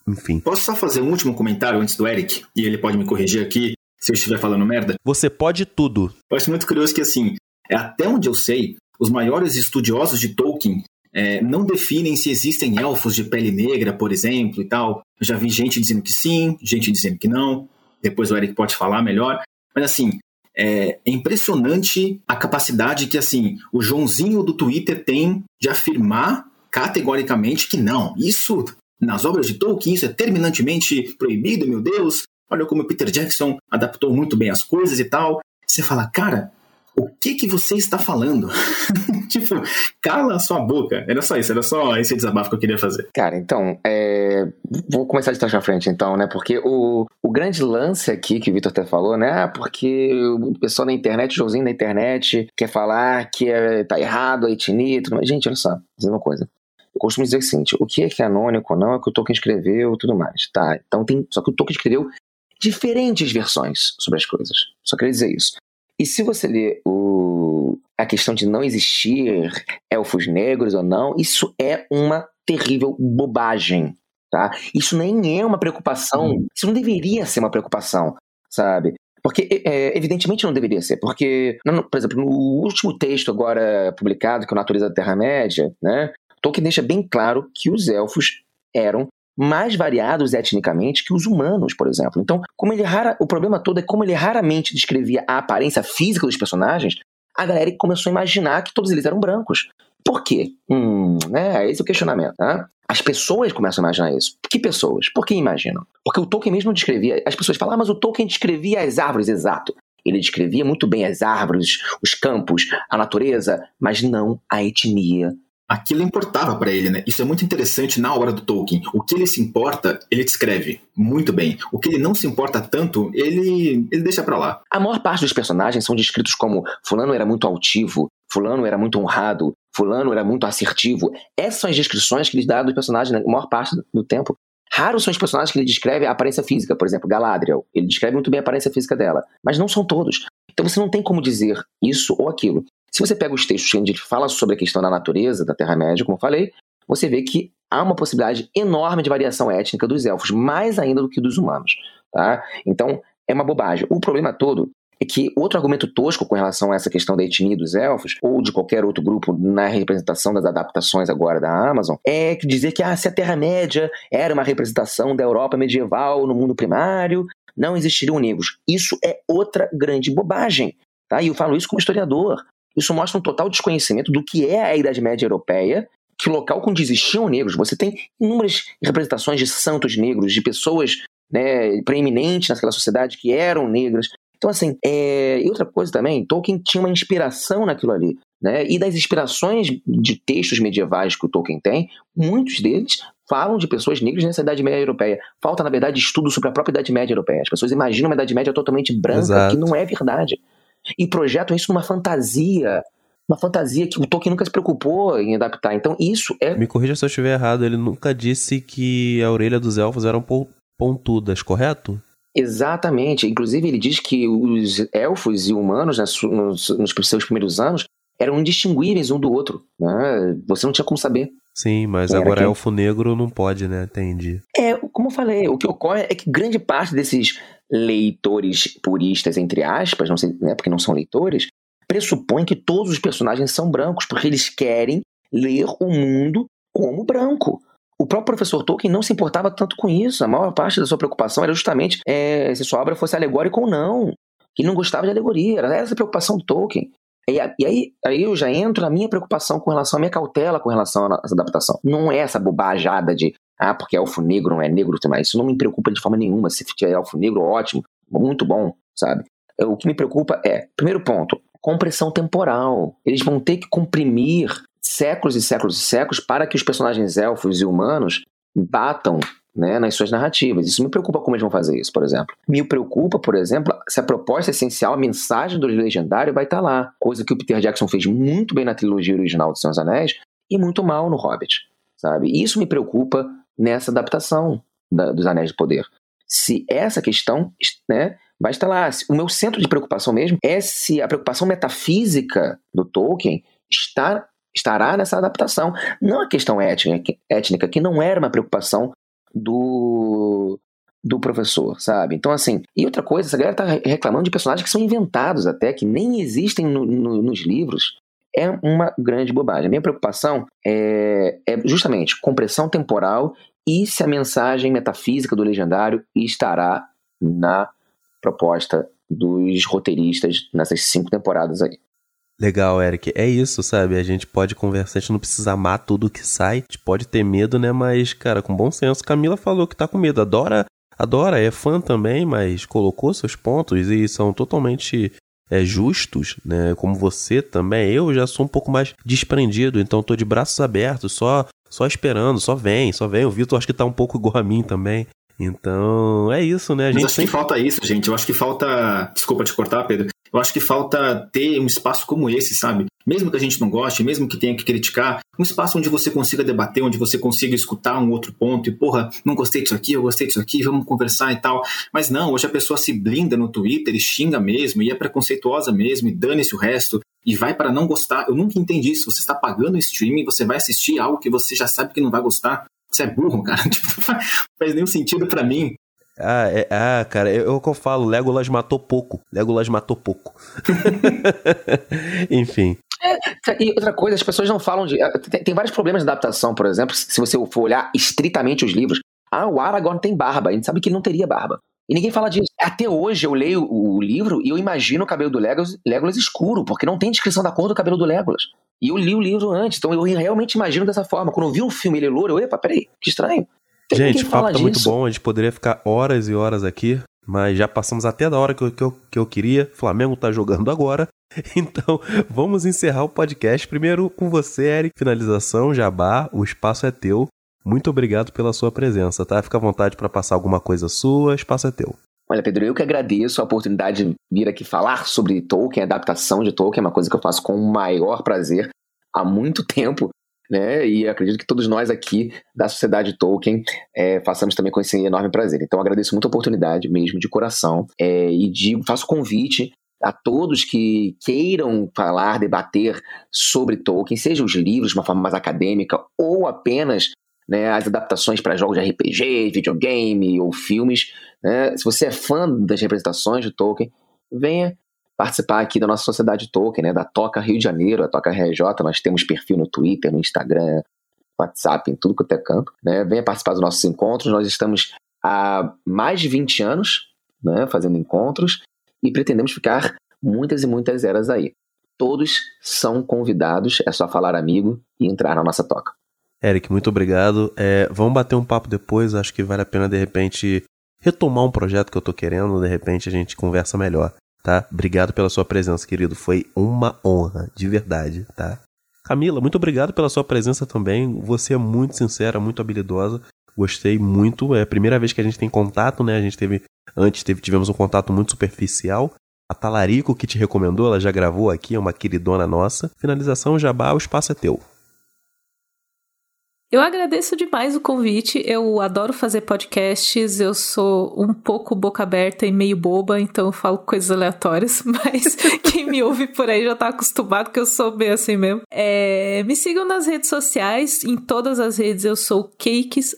S10: Enfim.
S12: Posso só fazer um último comentário antes do Eric? E ele pode me corrigir aqui se eu estiver falando merda?
S10: Você pode tudo.
S12: Eu acho muito curioso que, assim, é até onde eu sei, os maiores estudiosos de Tolkien é, não definem se existem elfos de pele negra, por exemplo, e tal. Eu já vi gente dizendo que sim, gente dizendo que não. Depois o Eric pode falar melhor. Mas, assim, é, é impressionante a capacidade que, assim, o Joãozinho do Twitter tem de afirmar categoricamente que não. Isso, nas obras de Tolkien, isso é terminantemente proibido, meu Deus. Olha como o Peter Jackson adaptou muito bem as coisas e tal. Você fala, cara, o que que você está falando? <laughs> tipo, cala a sua boca. Era só isso, era só esse desabafo que eu queria fazer.
S14: Cara, então, é... vou começar de trás pra frente, então, né? Porque o, o grande lance aqui que o Vitor até falou, né? Ah, porque o pessoal na internet, o Joãozinho da internet, quer falar que é, tá errado a etnia e tudo mais. Gente, olha só, dizer uma coisa. Eu costumo dizer o seguinte: o que é canônico ou não é o que o Tolkien escreveu e tudo mais. Tá, então tem. Só que o Tolkien escreveu diferentes versões sobre as coisas. Só queria dizer isso. E se você ler o, a questão de não existir elfos negros ou não, isso é uma terrível bobagem. Tá? Isso nem é uma preocupação,
S12: Uhum.
S14: isso não deveria ser uma preocupação, sabe? Porque, é, evidentemente, não deveria ser. Porque, no- por exemplo, no último texto agora publicado, que é o Natureza da Terra-média, né, Tolkien deixa bem claro que os elfos eram mais variados etnicamente que os humanos, por exemplo. Então, como ele rara, o problema todo é como ele raramente descrevia a aparência física dos personagens, a galera começou a imaginar que todos eles eram brancos. Por quê? Hum, né? Esse é o questionamento. Tá? As pessoas começam a imaginar isso. Que pessoas? Por que imaginam? Porque o Tolkien mesmo descrevia. As pessoas falam, ah, mas o Tolkien descrevia as árvores, exato. Ele descrevia muito bem as árvores, os campos, a natureza, mas não a etnia.
S12: Aquilo importava para ele, né? Isso é muito interessante na obra do Tolkien. O que ele se importa, ele descreve muito bem. O que ele não se importa tanto, ele, ele deixa pra lá.
S14: A maior parte dos personagens são descritos como fulano era muito altivo, fulano era muito honrado, fulano era muito assertivo. Essas são as descrições que ele dá dos personagens na maior parte do tempo. Raros são os personagens que ele descreve a aparência física. Por exemplo, Galadriel. Ele descreve muito bem a aparência física dela. Mas não são todos. Então você não tem como dizer isso ou aquilo. Se você pega os textos onde ele fala sobre a questão da natureza, da Terra-média, como eu falei, você vê que há uma possibilidade enorme de variação étnica dos elfos, mais ainda do que dos humanos. Tá? Então, é uma bobagem. O problema todo é que outro argumento tosco com relação a essa questão da etnia dos elfos, ou de qualquer outro grupo na representação das adaptações agora da Amazon, é que dizer que ah, se a Terra-média era uma representação da Europa medieval no mundo primário, não existiriam negros. Isso é outra grande bobagem. Tá? E eu falo isso como historiador. Isso mostra um total desconhecimento do que é a Idade Média Europeia, que local onde existiam negros. Você tem inúmeras representações de santos negros, de pessoas né, preeminentes naquela sociedade que eram negras. Então, assim, é... e outra coisa também, Tolkien tinha uma inspiração naquilo ali. Né? E das inspirações de textos medievais que o Tolkien tem, muitos deles falam de pessoas negras nessa Idade Média Europeia. Falta, na verdade, estudo sobre a própria Idade Média Europeia. As pessoas imaginam uma Idade Média totalmente branca,
S10: Exato.
S14: que não é verdade. E projetam isso numa fantasia. Uma fantasia que o Tolkien nunca se preocupou em adaptar. Então, isso é
S10: Me corrija se eu estiver errado, ele nunca disse que a orelha dos elfos eram pon- pontudas, correto?
S14: Exatamente. Inclusive, ele diz que os elfos e humanos, né, nos, nos seus primeiros anos, eram indistinguíveis um do outro. né? Você não tinha como saber.
S10: Sim, mas
S14: Era
S10: agora
S14: quem?
S10: elfo negro não pode, né? Entendi.
S14: É, como eu falei, o que ocorre é que grande parte desses leitores puristas, entre aspas, não sei, né, porque não são leitores, pressupõe que todos os personagens são brancos, porque eles querem ler o mundo como branco. O próprio professor Tolkien não se importava tanto com isso. A maior parte da sua preocupação era justamente é, se sua obra fosse alegórica ou não. Que ele não gostava de alegoria. Era essa a preocupação do Tolkien. E, aí, aí eu já entro na minha preocupação com relação à minha cautela com relação a essa adaptação. Não é essa bobajada de ah, porque elfo negro não é negro, mas isso não me preocupa de forma nenhuma. Se tiver elfo negro, ótimo, muito bom, sabe? O que me preocupa é, primeiro ponto, compressão temporal. Eles vão ter que comprimir séculos e séculos e séculos para que os personagens elfos e humanos batam né, nas suas narrativas. Isso me preocupa como eles vão fazer isso, por exemplo. Me preocupa, por exemplo, se a proposta essencial, a mensagem do legendário vai estar lá. Coisa que o Peter Jackson fez muito bem na trilogia original do Senhor dos Anéis e muito mal no Hobbit, sabe? Isso me preocupa nessa adaptação da, dos Anéis de Poder. Se essa questão né, vai estar lá. O meu centro de preocupação mesmo é se a preocupação metafísica do Tolkien está, estará nessa adaptação. Não a questão étnica, étnica, que não era uma preocupação do, do professor, sabe? Então, assim. E outra coisa, essa galera tá reclamando de personagens que são inventados até, que nem existem no, no, nos livros. É uma grande bobagem. A minha preocupação é, é justamente compressão temporal e se a mensagem metafísica do legendário estará na proposta dos roteiristas nessas cinco temporadas aí.
S10: Legal, Eric. É isso, sabe? A gente pode conversar, a gente não precisa amar tudo que sai. A gente pode ter medo, né? Mas, cara, com bom senso. Camila falou que tá com medo. Adora, adora, é fã também, mas colocou seus pontos e são totalmente é, justos, né? Como você também. Eu já sou um pouco mais desprendido, então tô de braços abertos, só só esperando, só vem, só vem. O Vitor acho que tá um pouco igual a mim também. Então, é isso, né? A
S12: Mas
S10: gente
S12: acho
S10: tem...
S12: que falta isso, gente. Eu acho que falta. Desculpa te cortar, Pedro. Eu acho que falta ter um espaço como esse, sabe? Mesmo que a gente não goste, mesmo que tenha que criticar, um espaço onde você consiga debater, onde você consiga escutar um outro ponto e, porra, não gostei disso aqui, eu gostei disso aqui, vamos conversar e tal. Mas não, hoje a pessoa se blinda no Twitter e xinga mesmo, e é preconceituosa mesmo, e dane-se o resto, e vai para não gostar. Eu nunca entendi isso. Você está pagando o streaming, você vai assistir algo que você já sabe que não vai gostar. Você é burro, <laughs> cara. Tipo, não faz nenhum sentido para mim.
S10: Ah, é, ah, cara, é, é o que eu falo, Legolas matou pouco. Legolas matou pouco. <laughs> Enfim.
S14: É, e outra coisa, as pessoas não falam de. ah, Tem, tem vários problemas de adaptação, por exemplo, se você for olhar estritamente os livros. Ah, o Aragorn tem barba. A gente sabe que ele não teria barba. E ninguém fala disso. Até hoje eu leio o, o livro e eu imagino o cabelo do Legolas, Legolas escuro, porque não tem descrição da cor do cabelo do Legolas. E eu li o livro antes, então eu realmente imagino dessa forma. Quando eu vi o filme ele é louro, eu, epa, peraí, que estranho. Tem
S10: Gente, o papo tá muito
S14: disso.
S10: bom, a gente poderia ficar horas e horas aqui, mas já passamos até da hora que eu, que eu, que eu queria. O Flamengo tá jogando agora. <laughs> Então, vamos encerrar o podcast. Primeiro com você, Eric. Finalização, jabá, o espaço é teu. Muito obrigado pela sua presença, tá? Fica à vontade para passar alguma coisa sua, o espaço é teu.
S14: Olha, Pedro, eu que agradeço a oportunidade de vir aqui falar sobre Tolkien, adaptação de Tolkien, é uma coisa que eu faço com o maior prazer há muito tempo, né? E acredito que todos nós aqui da Sociedade Tolkien é, façamos também com esse enorme prazer. Então, agradeço muito a oportunidade mesmo, de coração, é, e digo, faço convite a todos que queiram falar, debater sobre Tolkien, seja os livros de uma forma mais acadêmica ou apenas né, as adaptações para jogos de RPG, videogame ou filmes. Né? Se você é fã das representações de Tolkien, venha participar aqui da nossa sociedade Tolkien, né, da Toca Rio de Janeiro, a Toca RJ. Nós temos perfil no Twitter, no Instagram, WhatsApp, em tudo quanto é canto. Né? Venha participar dos nossos encontros. Nós estamos há mais de 20 anos né, fazendo encontros e pretendemos ficar muitas e muitas eras aí. Todos são convidados, é só falar amigo e entrar na nossa toca.
S10: Eric, muito obrigado. É, vamos bater um papo depois. Acho que vale a pena, de repente, retomar um projeto que eu tô querendo. De repente, a gente conversa melhor, tá? Obrigado pela sua presença, querido. Foi uma honra, de verdade, tá? Camila, muito obrigado pela sua presença também. Você é muito sincera, muito habilidosa. Gostei muito. É a primeira vez que a gente tem contato, né? A gente teve. Antes teve, tivemos um contato muito superficial. A Talarico, que te recomendou, ela já gravou aqui, é uma queridona nossa. Finalização, Jabá, o espaço é teu.
S11: Eu agradeço demais o convite. Eu adoro fazer podcasts. Eu sou um pouco boca aberta e meio boba, então eu falo coisas aleatórias. <laughs> Mas quem me ouve por aí já tá acostumado que eu sou bem assim mesmo. É, me sigam nas redes sociais. Em todas as redes eu sou Cakes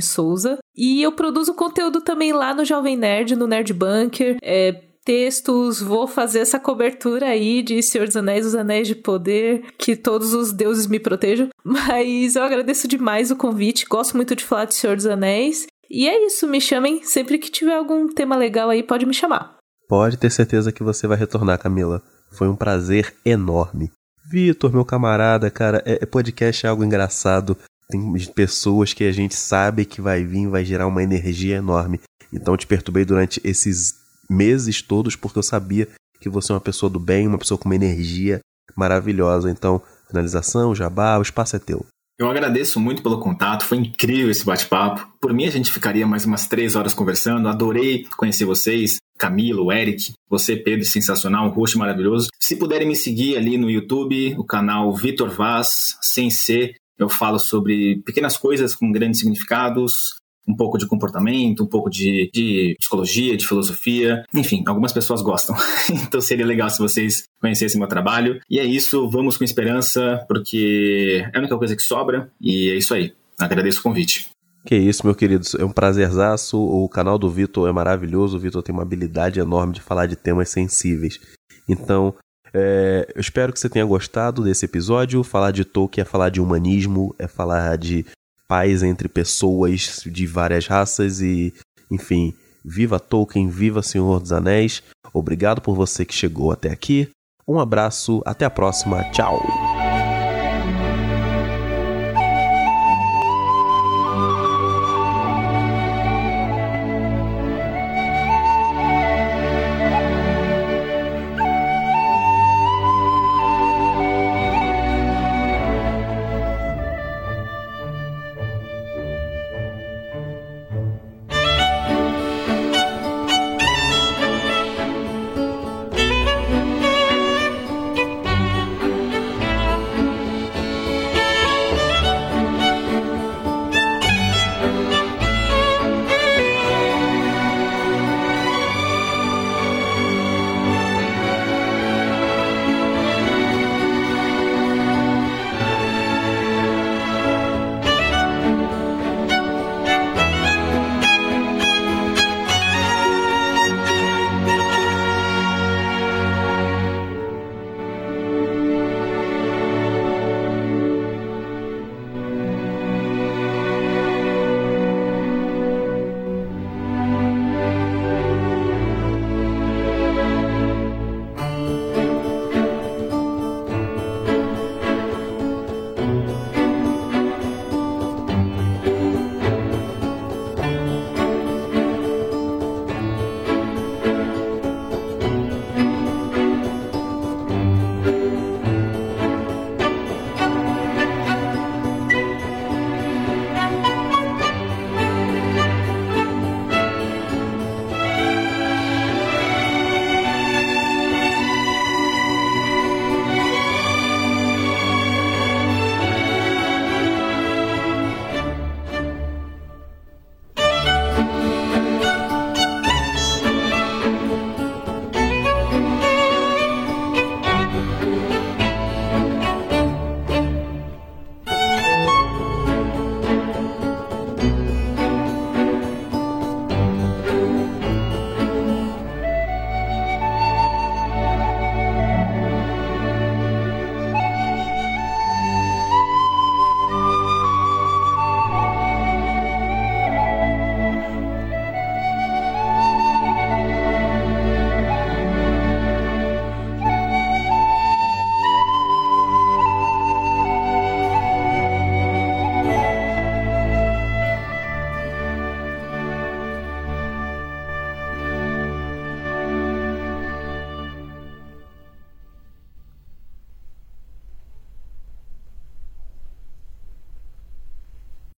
S11: Souza. E eu produzo conteúdo também lá no Jovem Nerd, no Nerd Bunker. É, textos, vou fazer essa cobertura aí de Senhor dos Anéis, os Anéis de Poder, que todos os deuses me protejam. <laughs> Mas eu agradeço demais o convite, gosto muito de falar de Senhor dos Anéis. E é isso, me chamem sempre que tiver algum tema legal aí, pode me chamar.
S10: Pode ter certeza que você vai retornar, Camila. Foi um prazer enorme. Vitor, meu camarada, cara, é, podcast é algo engraçado. Tem pessoas que a gente sabe que vai vir, vai gerar uma energia enorme. Então te perturbei durante esses meses todos porque eu sabia que você é uma pessoa do bem, uma pessoa com uma energia maravilhosa. Então, finalização, jabá, o espaço é teu.
S12: Eu agradeço muito pelo contato, foi incrível esse bate-papo. Por mim, a gente ficaria mais umas três horas conversando. Adorei conhecer vocês, Camilo, Eric, você, Pedro, sensacional, um rosto maravilhoso. Se puderem me seguir ali no YouTube, o canal Vitor Vaz, sem ser, eu falo sobre pequenas coisas com grandes significados, um pouco de comportamento, um pouco de, de psicologia, de filosofia. Enfim, algumas pessoas gostam. <laughs> então seria legal se vocês conhecessem meu trabalho. E é isso, vamos com esperança, porque é a única coisa que sobra. E é isso aí. Agradeço o convite.
S10: Que isso, meu querido. É um prazerzaço. O canal do Vitor é maravilhoso. O Vitor tem uma habilidade enorme de falar de temas sensíveis. Então, é, eu espero que você tenha gostado desse episódio. Falar de Tolkien é falar de humanismo, é falar de paz entre pessoas de várias raças e, enfim, viva Tolkien, viva Senhor dos Anéis. Obrigado por você que chegou até aqui. Um abraço, até a próxima. Tchau.